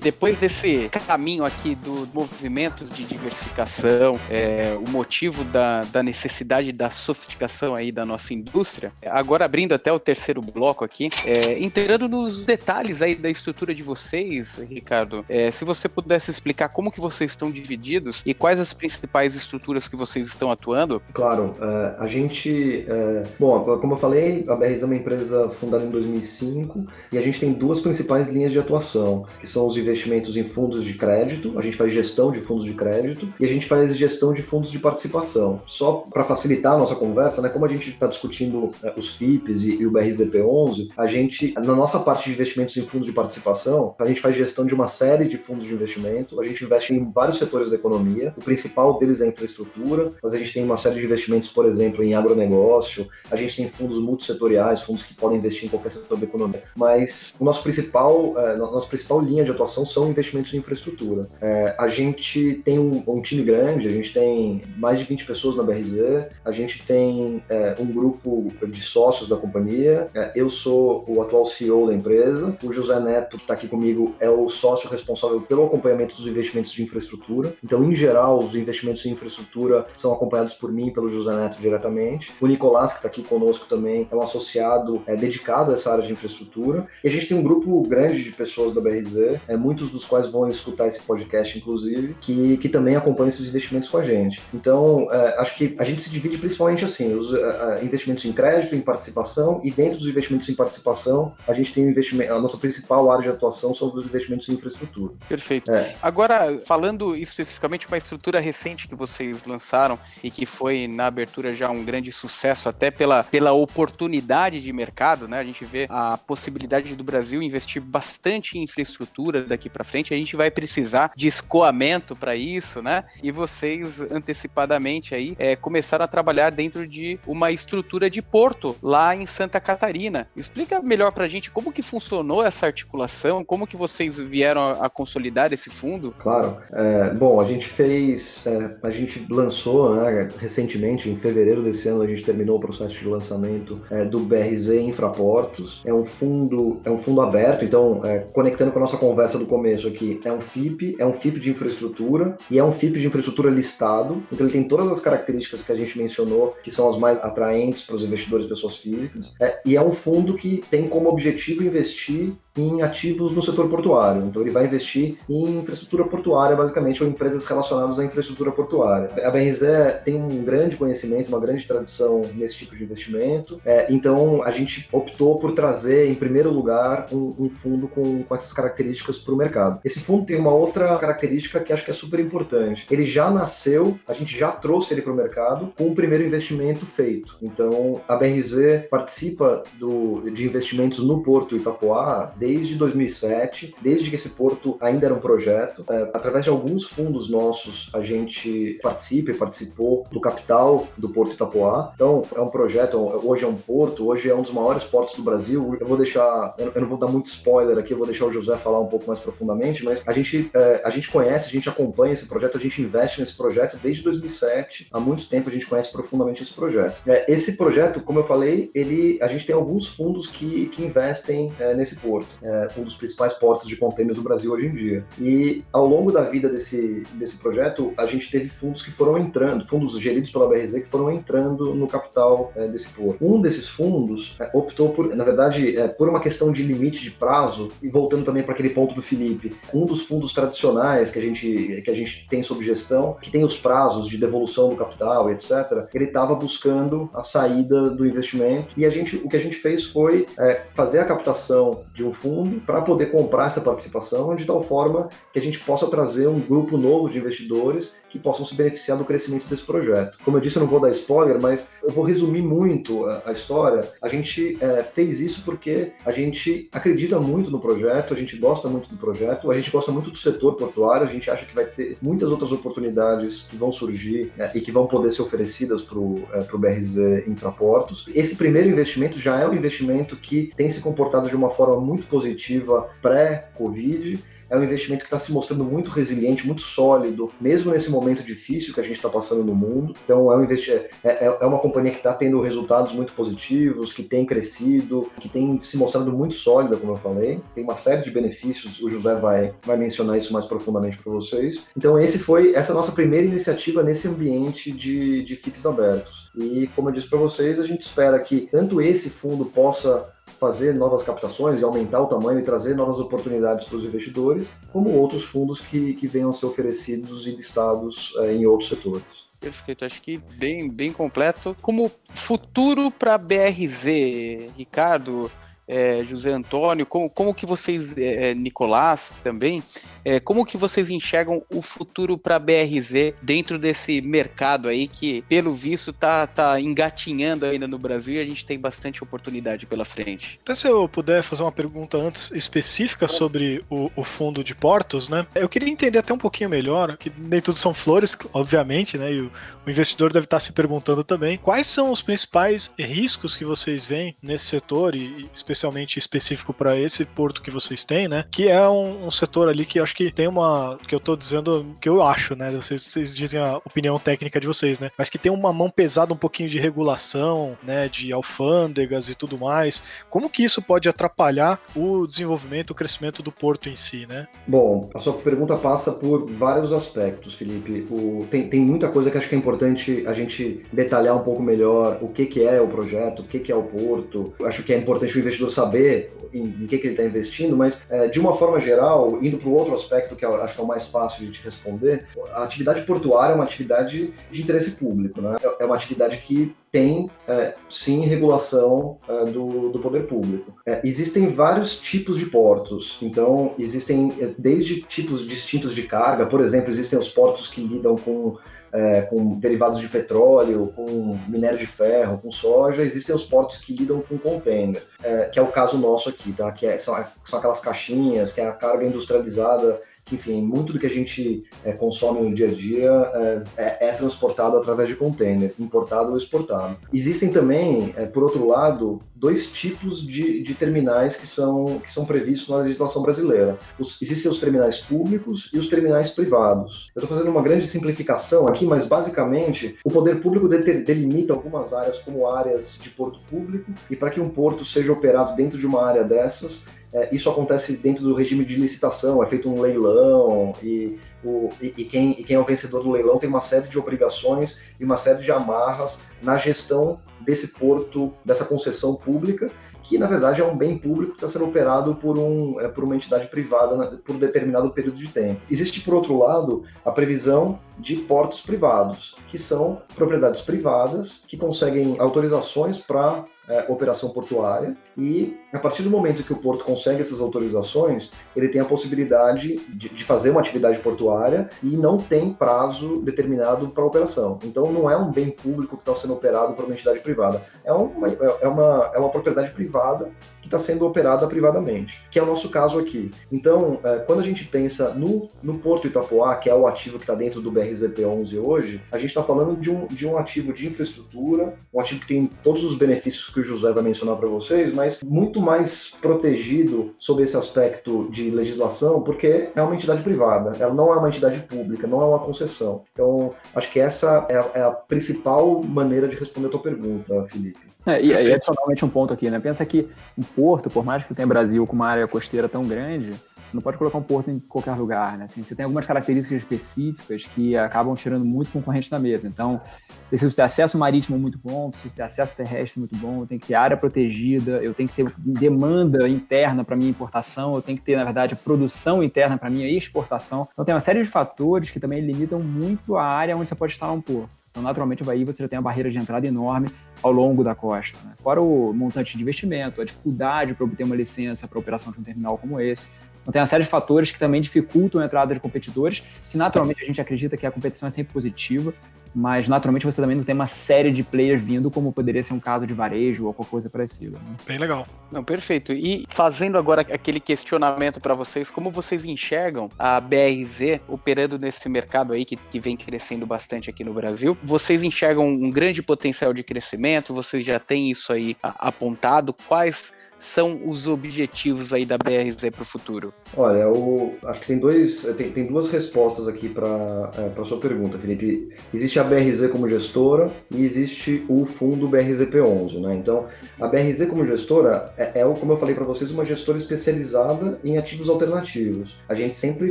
Depois desse caminho aqui dos movimentos de diversificação, é, o motivo da, da necessidade da sofisticação aí da nossa indústria, agora abrindo até o terceiro bloco aqui, é, entrando nos detalhes aí da estrutura de vocês, Ricardo, é, se você pudesse explicar como que vocês estão divididos e quais as principais estruturas que vocês estão atuando? Claro, é, a gente, é, bom, como eu falei, a BRZ é uma empresa fundada em 2005 e a gente tem duas principais linhas de atuação, que são os investimentos em fundos de crédito, a gente faz gestão de fundos de crédito e a gente faz gestão de fundos de participação. Só para facilitar a nossa conversa, né, como a gente está discutindo é, os FIPs e, e o BRZP11, a gente, na nossa parte de investimentos em fundos de participação, a gente faz gestão de uma série de fundos de investimento, a gente investe em vários setores da economia, o principal deles é a infraestrutura, mas a gente tem uma série de investimentos, por exemplo, em agronegócio, a gente tem fundos multissetoriais, fundos que podem investir em qualquer setor da economia. Mas o nosso principal, é, nossa principal linha de atuação são investimentos em infraestrutura. É, a gente tem um, um, time grande, a gente tem mais de 20 pessoas na BRZ, a gente tem é, um grupo de sócios da companhia, é, eu sou o atual CEO da empresa, o José Neto, que está aqui comigo, é o sócio responsável pelo acompanhamento dos investimentos de infraestrutura. Então, em geral, os investimentos em infraestrutura são acompanhados por mim pelo José Neto diretamente. O Nicolás, que está aqui conosco também, é um associado é, dedicado a essa área de infraestrutura. E a gente tem um grupo grande de pessoas da BRZ, é, muitos dos quais vão escutar esse podcast, inclusive, que, que também acompanham esses investimentos com a gente. Então, é, acho que a gente se divide principalmente assim, os uh, investimentos em crédito, em participação, e dentro dos investimentos em participação, a gente tem o investimento, a nossa principal área de atuação são os investimentos em infraestrutura. Perfeito. É. Agora, falando especificamente uma estrutura recente que vocês lançaram e que foi na abertura já um grande sucesso, até pela, pela oportunidade de mercado, né? A gente vê a possibilidade do Brasil investir bastante em infraestrutura daqui para frente. A gente vai precisar de escoamento para isso, né? E vocês antecipadamente aí é, começaram a trabalhar dentro de uma estrutura de porto lá em Santa Catarina. Explica melhor para a gente como que funcionou essa articulação, como que vocês vieram a, a consolidar esse fundo. Claro. É, bom, a gente fez, é, a gente lançou né, recentemente, em fevereiro desse ano, a gente terminou o processo de lançamento é, do BRZ Infraportos. É um fundo, é um fundo aberto, então é, conectando com a nossa conversa do começo aqui, é um FIP, é um FIP de infraestrutura e é um FIP de infraestrutura listado. Então ele tem todas as características que a gente mencionou, que são as mais atraentes para os investidores pessoas físicas. É, e é um fundo que tem como objetivo investir em ativos no setor portuário. Então ele vai investir em infraestrutura portuária, basicamente, ou empresas relacionadas à infraestrutura portuária. A BRZ tem um grande conhecimento, uma grande tradição nesse tipo de investimento. É, então a gente optou por trazer, em primeiro lugar, um, um fundo com, com essas características para o mercado. Esse fundo tem uma outra característica que acho que é super importante. Ele já nasceu, a gente já trouxe ele para o mercado com o primeiro investimento feito. Então a BRZ participa do, de investimentos no Porto Itapoá desde 2007, desde que esse porto ainda era um projeto. É, através de alguns fundos nossos, a gente participa e participou do capital do Porto Itapoá. Então, é um projeto, hoje é um porto, hoje é um dos maiores portos do Brasil. Eu vou deixar, eu não vou dar muito spoiler aqui, eu vou deixar o José falar um pouco mais profundamente, mas a gente, é, a gente conhece, a gente acompanha esse projeto, a gente investe nesse projeto desde 2007. Há muito tempo a gente conhece profundamente esse projeto. É, esse projeto, como eu falei, ele, a gente tem alguns fundos que, que investem é, nesse porto é, um dos principais portos de contêineres do Brasil hoje em dia. E ao longo da vida desse, desse projeto, a gente teve fundos que foram entrando, fundos geridos pela BRZ que foram entrando no capital é, desse porto. Um desses fundos é, optou por, na verdade, é, por uma questão de limite de prazo, e voltando também para aquele ponto do Felipe, um dos fundos tradicionais que a gente, que a gente tem sob gestão, que tem os prazos de devolução do capital, etc., ele estava buscando a saída do investimento e a gente, o que a gente fez foi é, fazer a captação de um fundo para poder comprar essa participação de tal forma que a gente possa trazer um grupo novo de investidores que possam se beneficiar do crescimento desse projeto. Como eu disse, eu não vou dar spoiler, mas eu vou resumir muito a, a história. A gente é, fez isso porque a gente acredita muito no projeto, a gente gosta muito do projeto, a gente gosta muito do setor portuário, a gente acha que vai ter muitas outras oportunidades que vão surgir é, e que vão poder ser oferecidas para o é, BRZ Intraportos. Esse primeiro investimento já é um investimento que tem se comportado de uma forma muito positiva pré-Covid é um investimento que está se mostrando muito resiliente, muito sólido, mesmo nesse momento difícil que a gente está passando no mundo. Então é, um é, é, é uma companhia que está tendo resultados muito positivos, que tem crescido, que tem se mostrado muito sólida, como eu falei. Tem uma série de benefícios, o José vai, vai mencionar isso mais profundamente para vocês. Então esse foi essa é nossa primeira iniciativa nesse ambiente de, de FIPs abertos. E como eu disse para vocês, a gente espera que tanto esse fundo possa fazer novas captações e aumentar o tamanho e trazer novas oportunidades para os investidores, como outros fundos que, que venham a ser oferecidos e listados é, em outros setores. Perfeito, acho que bem, bem completo. Como futuro para BRZ, Ricardo, é, José Antônio, como, como que vocês, é, é, Nicolás também, é, como que vocês enxergam o futuro para a BRZ dentro desse mercado aí que, pelo visto, tá, tá engatinhando ainda no Brasil e a gente tem bastante oportunidade pela frente? Até se eu puder fazer uma pergunta antes específica sobre o, o fundo de portos, né? Eu queria entender até um pouquinho melhor, que nem tudo são flores, obviamente, né? E o, o investidor deve estar se perguntando também, quais são os principais riscos que vocês veem nesse setor e especialmente específico para esse porto que vocês têm, né? Que é um, um setor ali que acho que tem uma. que eu tô dizendo que eu acho, né? Vocês, vocês dizem a opinião técnica de vocês, né? Mas que tem uma mão pesada um pouquinho de regulação, né? De alfândegas e tudo mais. Como que isso pode atrapalhar o desenvolvimento, o crescimento do porto em si, né? Bom, a sua pergunta passa por vários aspectos, Felipe. O, tem, tem muita coisa que acho que é importante importante a gente detalhar um pouco melhor o que, que é o projeto, o que, que é o porto. Acho que é importante o investidor saber em, que, que ele está investindo, mas é, de uma forma geral, indo para o outro aspecto que eu acho que é o mais fácil de te responder, a atividade portuária é uma atividade de interesse público, né? É uma atividade que tem é, sim regulação é, do, do poder público. É, existem vários tipos de portos, então existem é, desde tipos distintos de carga, por exemplo, existem os portos que lidam com é, com derivados de petróleo, com minério de ferro, com soja, existem os portos que lidam com container, é, que é o caso nosso aqui, tá? que é, são, são aquelas caixinhas, que é a carga industrializada enfim, muito do que a gente é, consome no dia a dia é, é, é, transportado através de container, importado ou exportado. Existem também, é, por outro lado, dois tipos de, de, terminais que são, que são previstos na legislação brasileira. Os, existem os terminais públicos e os terminais privados. Eu estou fazendo uma grande simplificação aqui, mas basicamente o poder público delimita algumas áreas como áreas de porto público, e para que um porto seja operado dentro de uma área dessas, é, isso acontece dentro do regime de licitação, é feito um leilão e, o, e, e, quem, e quem é o vencedor do leilão tem uma série de obrigações e uma série de amarras na gestão desse porto, dessa concessão pública, que na verdade é um bem público que está sendo operado por, um, é, por uma entidade privada né, por um determinado período de tempo. Existe, por outro lado, a previsão de portos privados, que são propriedades privadas que conseguem autorizações para é, operação portuária e a partir do momento que o porto consegue essas autorizações, ele tem a possibilidade de, de fazer uma atividade portuária e não tem prazo determinado para operação. Então não é um bem público que está sendo operado por uma entidade privada, é uma, é uma, é uma propriedade privada que está sendo operada privadamente, que é o nosso caso aqui. Então, é, quando a gente pensa no, no Porto Itapoá, que é o ativo que está dentro do BRZP11 hoje, a gente está falando de um, de um ativo de infraestrutura, um ativo que tem todos os benefícios que o José vai mencionar para vocês, mas muito mais protegido sobre esse aspecto de legislação, porque é uma entidade privada, ela não é uma entidade pública, não é uma concessão. Então, acho que essa é a, é a principal maneira de responder a tua pergunta, Felipe. É, e, e adicionalmente um ponto aqui, né? Pensa que um porto, por mais que tenha Brasil com uma área costeira tão grande, você não pode colocar um porto em qualquer lugar, né? Assim, você tem algumas características específicas que acabam tirando muito concorrente da mesa. Então, preciso ter acesso marítimo muito bom, preciso ter acesso terrestre muito bom, eu tenho que ter área protegida, eu tenho que ter demanda interna para minha importação, eu tenho que ter, na verdade, produção interna para minha exportação. Então, tem uma série de fatores que também limitam muito a área onde você pode instalar um porto. Então, naturalmente, o Bahia você já tem uma barreira de entrada enorme ao longo da costa. Né? Fora o montante de investimento, a dificuldade para obter uma licença para operação de um terminal como esse. Então, tem uma série de fatores que também dificultam a entrada de competidores, que naturalmente a gente acredita que a competição é sempre positiva, mas naturalmente você também não tem uma série de players vindo, como poderia ser um caso de varejo ou qualquer coisa parecida. Né? Bem legal. Não, perfeito. E fazendo agora aquele questionamento para vocês, como vocês enxergam a BRZ operando nesse mercado aí que, que vem crescendo bastante aqui no Brasil? Vocês enxergam um grande potencial de crescimento? Vocês já têm isso aí apontado? Quais são os objetivos aí da BRZ para o futuro? Olha, eu acho que tem, dois, tem, tem duas respostas aqui para é, a sua pergunta, Felipe. Existe a BRZ como gestora e existe o fundo BRZP11, né? Então, a BRZ como gestora é, é como eu falei para vocês, uma gestora especializada em ativos alternativos. A gente sempre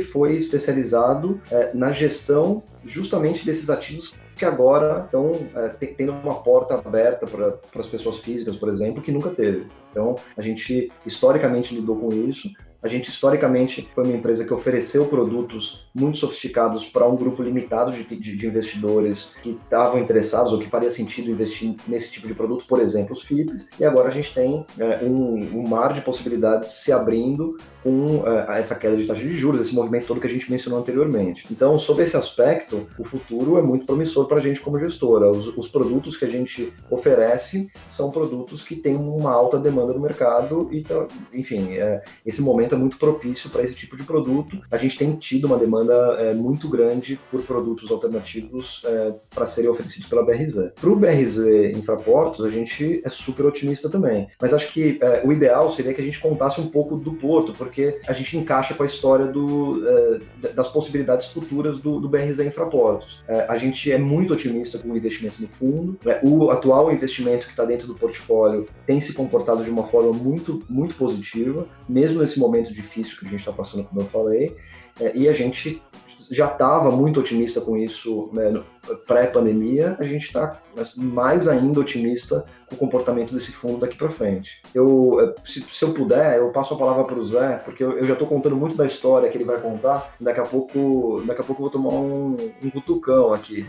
foi especializado é, na gestão justamente desses ativos que agora estão é, tendo uma porta aberta para as pessoas físicas, por exemplo, que nunca teve. Então, a gente historicamente lidou com isso. A gente historicamente foi uma empresa que ofereceu produtos muito sofisticados para um grupo limitado de, de, de investidores que estavam interessados ou que faria sentido investir nesse tipo de produto, por exemplo, os FIPs. E agora a gente tem é, um, um, mar de possibilidades se abrindo com é, essa queda de taxa de juros, esse movimento todo que a gente mencionou anteriormente. Então, sob esse aspecto, o futuro é muito promissor para a gente como gestora. Os, os produtos que a gente oferece são produtos que têm uma alta demanda no mercado e, enfim, é, esse momento é muito propício para esse tipo de produto. A gente tem tido uma demanda é, muito grande por produtos alternativos é, para serem oferecidos pela BRZ. Para o BRZ Infraportos, a gente é super otimista também. Mas acho que é, o ideal seria que a gente contasse um pouco do porto, porque a gente encaixa com a história do, é, das possibilidades futuras do, do BRZ Infraportos. É, a gente é muito otimista com o investimento no fundo. É, o atual investimento que está dentro do portfólio tem se comportado de uma forma muito, muito positiva, mesmo nesse momento difícil que a gente está passando, como eu falei, é, e a gente já estava muito otimista com isso né, pré-pandemia, a gente está mais ainda otimista com o comportamento desse fundo daqui para frente. Eu, eh, se, se, eu puder, eu passo a palavra para o Zé, porque eu, eu já estou contando muito da história que ele vai contar. Daqui a pouco, daqui a pouco eu vou tomar um, um cutucão aqui.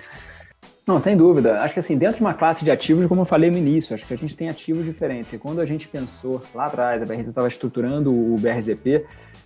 Não, sem dúvida. Acho que assim, dentro de uma classe de ativos, como eu falei no início, acho que a gente tem ativos diferentes. E quando a gente pensou lá atrás, a BRZ estava estruturando o BRZP,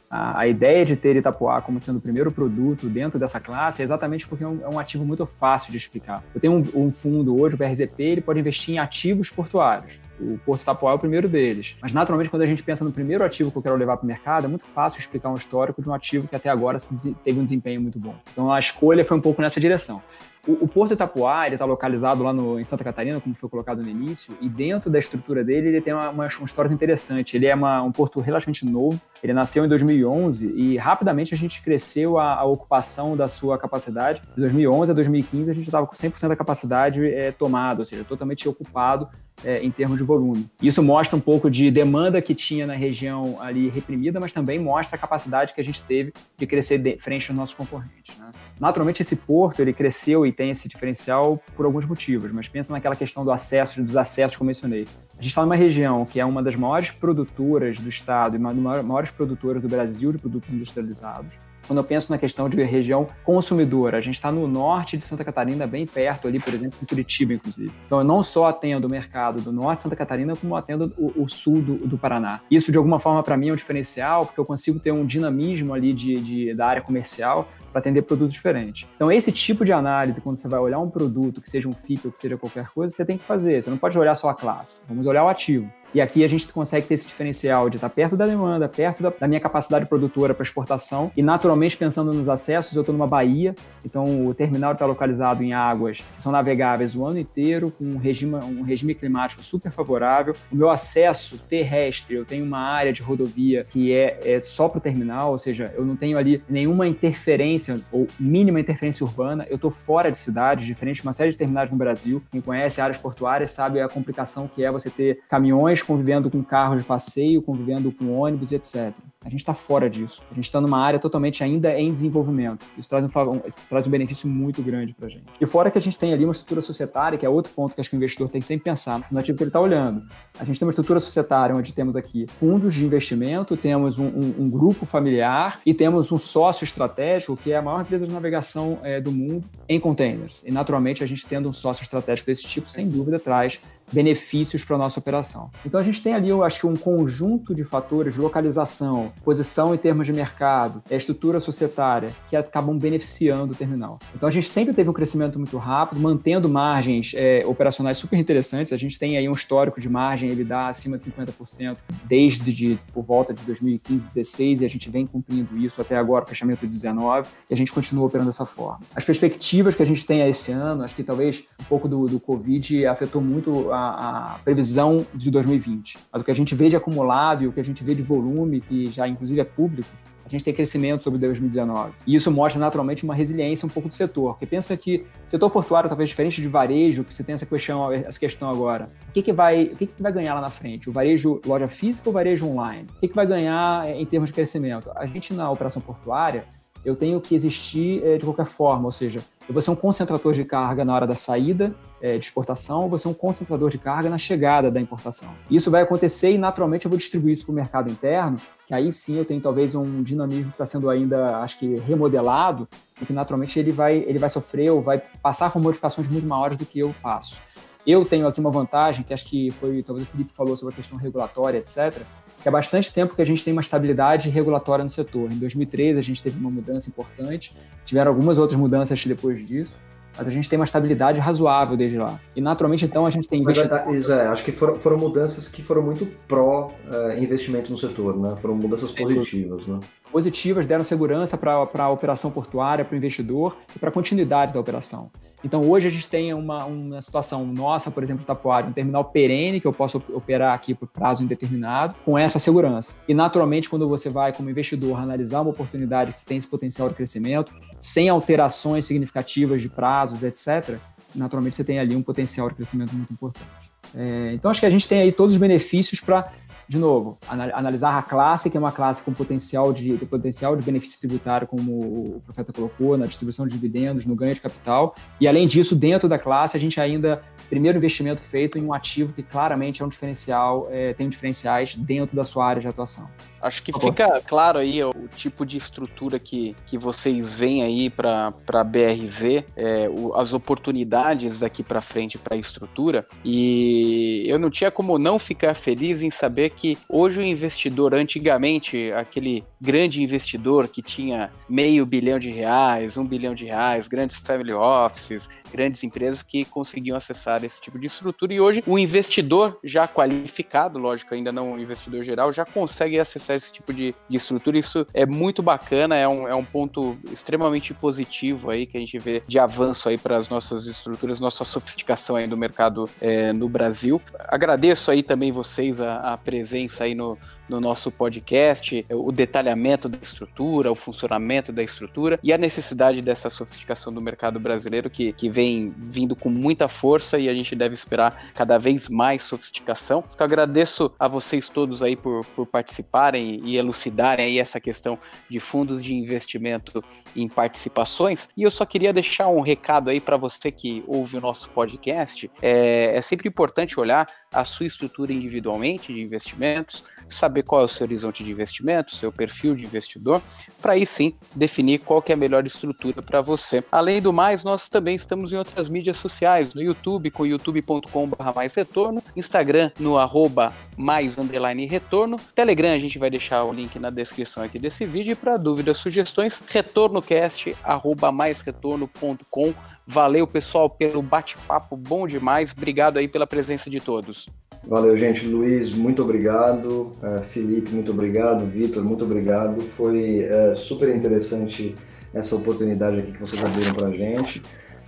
a, a, ideia de ter Itapuá como sendo o primeiro produto dentro dessa classe é exatamente porque é um, é um ativo muito fácil de explicar. Eu tenho um, um, fundo hoje, o BRZP, ele pode investir em ativos portuários. O Porto Itapuá é o primeiro deles. Mas, naturalmente, quando a gente pensa no primeiro ativo que eu quero levar para o mercado, é muito fácil explicar um histórico de um ativo que até agora teve um desempenho muito bom. Então, a escolha foi um pouco nessa direção. O, o Porto Itapuá está localizado lá no, em Santa Catarina, como foi colocado no início, e dentro da estrutura dele ele tem uma, uma, uma história interessante. Ele é uma, um porto relativamente novo, ele nasceu em 2011 e rapidamente a gente cresceu a, a ocupação da sua capacidade. De 2011 a 2015 a gente estava com 100% da capacidade é, tomada, ou seja, totalmente ocupado é, em termos de volume. Isso mostra um pouco de demanda que tinha na região ali reprimida, mas também mostra a capacidade que a gente teve de crescer de frente aos nossos concorrentes. Né? Naturalmente, esse porto ele cresceu e tem esse diferencial por alguns motivos, mas pensa naquela questão do acesso, dos acessos que eu mencionei. A gente está numa região que é uma das maiores produtoras do estado e uma das maiores produtoras do Brasil de produtos industrializados quando eu penso na questão de região consumidora, a gente está no norte de Santa Catarina, bem perto ali, por exemplo, em Curitiba, inclusive. Então, eu não só atendo o mercado do norte de Santa Catarina, como atendo o, o sul do, do, Paraná. Isso, de alguma forma, para mim é um diferencial, porque eu consigo ter um dinamismo ali de, de da área comercial para atender produtos diferentes. Então, esse tipo de análise, quando você vai olhar um produto, que seja um FIP ou que seja qualquer coisa, você tem que fazer. Você não pode olhar só a classe. Vamos olhar o ativo. E aqui a gente consegue ter esse diferencial de estar perto da demanda, perto da, da minha capacidade produtora para exportação. E naturalmente, pensando nos acessos, eu estou numa baía, então o terminal está localizado em águas que são navegáveis o ano inteiro, com um regime, um regime climático super favorável. O meu acesso terrestre, eu tenho uma área de rodovia que é, é só para o terminal, ou seja, eu não tenho ali nenhuma interferência ou mínima interferência urbana, eu estou fora de cidade, diferente de uma série de terminais no Brasil. Quem conhece áreas portuárias sabe a complicação que é você ter caminhões convivendo com carros de passeio, convivendo com ônibus, etc. A gente está fora disso. A gente está numa área totalmente ainda em desenvolvimento. Isso traz um, isso traz um benefício muito grande para a gente. E fora que a gente tem ali uma estrutura societária, que é outro ponto que acho que o investidor tem que sempre pensar no ativo que ele está olhando. A gente tem uma estrutura societária onde temos aqui fundos de investimento, temos um, um, um grupo familiar e temos um sócio estratégico, que é a maior empresa de navegação é, do mundo, em containers. E, naturalmente, a gente tendo um sócio estratégico desse tipo, sem dúvida, traz benefícios para a nossa operação. Então a gente tem ali, eu acho que um conjunto de fatores, localização, posição em termos de mercado, a estrutura societária, que acabam beneficiando o terminal. Então a gente sempre teve um crescimento muito rápido, mantendo margens é, operacionais super interessantes. A gente tem aí um histórico de margem, ele dá acima de 50% desde de, por volta de 2015, 2016, e a gente vem cumprindo isso até agora, fechamento de 19, e a gente continua operando dessa forma. As perspectivas que a gente tem a esse ano, acho que talvez um pouco do, do Covid afetou muito a a, previsão de 2020. Mas o que a gente vê de acumulado e o que a gente vê de volume, que já inclusive é público, a gente tem crescimento sobre 2019. E isso mostra naturalmente uma resiliência um pouco do setor. Porque pensa que setor portuário talvez diferente de varejo, que você tem essa questão, essa questão agora. O que, que vai, o que, que vai ganhar lá na frente? O varejo loja física ou varejo online? O que, que vai ganhar é, em termos de crescimento? A gente na operação portuária, eu tenho que existir é, de qualquer forma, ou seja, eu vou ser um concentrador de carga na hora da saída é, de exportação, ou vou ser um concentrador de carga na chegada da importação. Isso vai acontecer e, naturalmente, eu vou distribuir isso para o mercado interno, que aí sim eu tenho talvez um dinamismo que está sendo ainda, acho que, remodelado, e que, naturalmente, ele vai, ele vai sofrer ou vai passar por modificações muito maiores do que eu passo. Eu tenho aqui uma vantagem, que acho que foi, talvez o Felipe falou sobre a questão regulatória, etc., que há bastante tempo que a gente tem uma estabilidade regulatória no setor. Em 2013 a gente teve uma mudança importante, tiveram algumas outras mudanças depois disso, mas a gente tem uma estabilidade razoável desde lá. E naturalmente então a gente tem investido... Mas, é, acho que foram, foram, mudanças que foram muito pró uh, investimento no setor, né? Foram mudanças positivas, né? Positivas, deram segurança para a operação portuária, para o investidor e para a continuidade da operação. Então, hoje a gente tem uma, uma situação nossa, por exemplo, Tapoário, um terminal perene que eu posso operar aqui por prazo indeterminado, com essa segurança. E, naturalmente, quando você vai, como investidor, analisar uma oportunidade que tem esse potencial de crescimento, sem alterações significativas de prazos, etc., naturalmente você tem ali um potencial de crescimento muito importante. É, então, acho que a gente tem aí todos os benefícios para de novo, analisar a classe, que é uma classe com potencial de, potencial de benefício tributário, como o profeta colocou, na distribuição de dividendos, no ganho de capital. E além disso, dentro da classe, a gente ainda primeiro investimento feito em um ativo que claramente é um diferencial, é, tem diferenciais dentro da sua área de atuação. Acho que fica claro aí o tipo de estrutura que, que vocês veem aí para a BRZ, é, o, as oportunidades daqui para frente para a estrutura. E eu não tinha como não ficar feliz em saber que hoje o investidor, antigamente, aquele grande investidor que tinha meio bilhão de reais, um bilhão de reais, grandes family offices, grandes empresas que conseguiam acessar esse tipo de estrutura. E hoje o investidor já qualificado, lógico, ainda não o investidor geral, já consegue acessar esse tipo de, de estrutura. Isso é muito bacana, é um, é um ponto extremamente positivo aí que a gente vê de avanço aí para as nossas estruturas, nossa sofisticação aí do mercado é, no Brasil. Agradeço aí também vocês a, a presença aí no, no nosso podcast, o detalhamento da estrutura, o funcionamento da estrutura e a necessidade dessa sofisticação do mercado brasileiro que, que vem vindo com muita força e a gente deve esperar cada vez mais sofisticação. Então agradeço a vocês todos aí por, por participarem e elucidarem aí essa questão de fundos de investimento em participações. E eu só queria deixar um recado aí para você que ouve o nosso podcast. É, é sempre importante olhar a sua estrutura individualmente de investimentos, saber qual é o seu horizonte de investimento, seu perfil de investidor, para aí sim definir qual é a melhor estrutura para você. Além do mais, nós também estamos em outras mídias sociais, no YouTube com youtube.com.br mais retorno, Instagram no arroba mais underline retorno, Telegram a gente vai deixar o link na descrição aqui desse vídeo e para dúvidas, sugestões, retornocast arroba mais retorno.com. Valeu pessoal pelo bate-papo bom demais, obrigado aí pela presença de todos. Valeu, gente. Luiz, muito obrigado. Uh, Felipe, muito obrigado. Vitor, muito obrigado. Foi uh, super interessante essa oportunidade aqui que vocês abriram para a gente.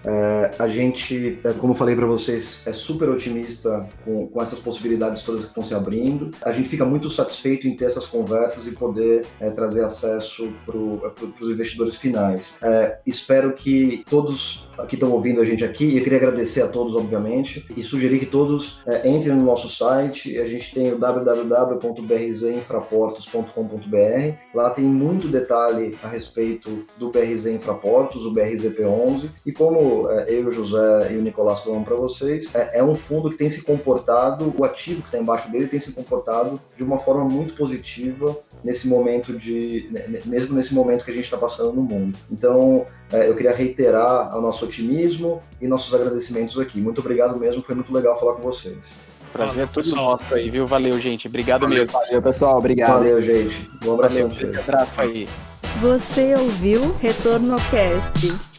É, a gente, é, como falei para vocês, é super otimista com, com, essas possibilidades todas que estão se abrindo. A gente fica muito satisfeito em ter essas conversas e poder é, trazer acesso para os investidores finais. É, espero que todos que estão ouvindo a gente aqui, eu queria agradecer a todos, obviamente, e sugerir que todos é, entrem no nosso site. A gente tem o www.brzinfraportos.com.br. Lá tem muito detalhe a respeito do BRZ Infraportos, o BRZP11, e como é, eu, o José e o Nicolás falamos para vocês, é, é, um fundo que tem se comportado, o ativo que está embaixo dele tem se comportado de uma forma muito positiva nesse momento de, mesmo nesse momento que a gente está passando no mundo. Então, é, eu queria reiterar o nosso otimismo e nossos agradecimentos aqui. Muito obrigado mesmo, foi muito legal falar com vocês. Prazer é todo nosso aí, viu? Valeu, gente. Obrigado Valeu, mesmo. Valeu, pessoal. Obrigado. Valeu, gente. Um abraço. Valeu, um abraço aí. Você ouviu Retorno Cast.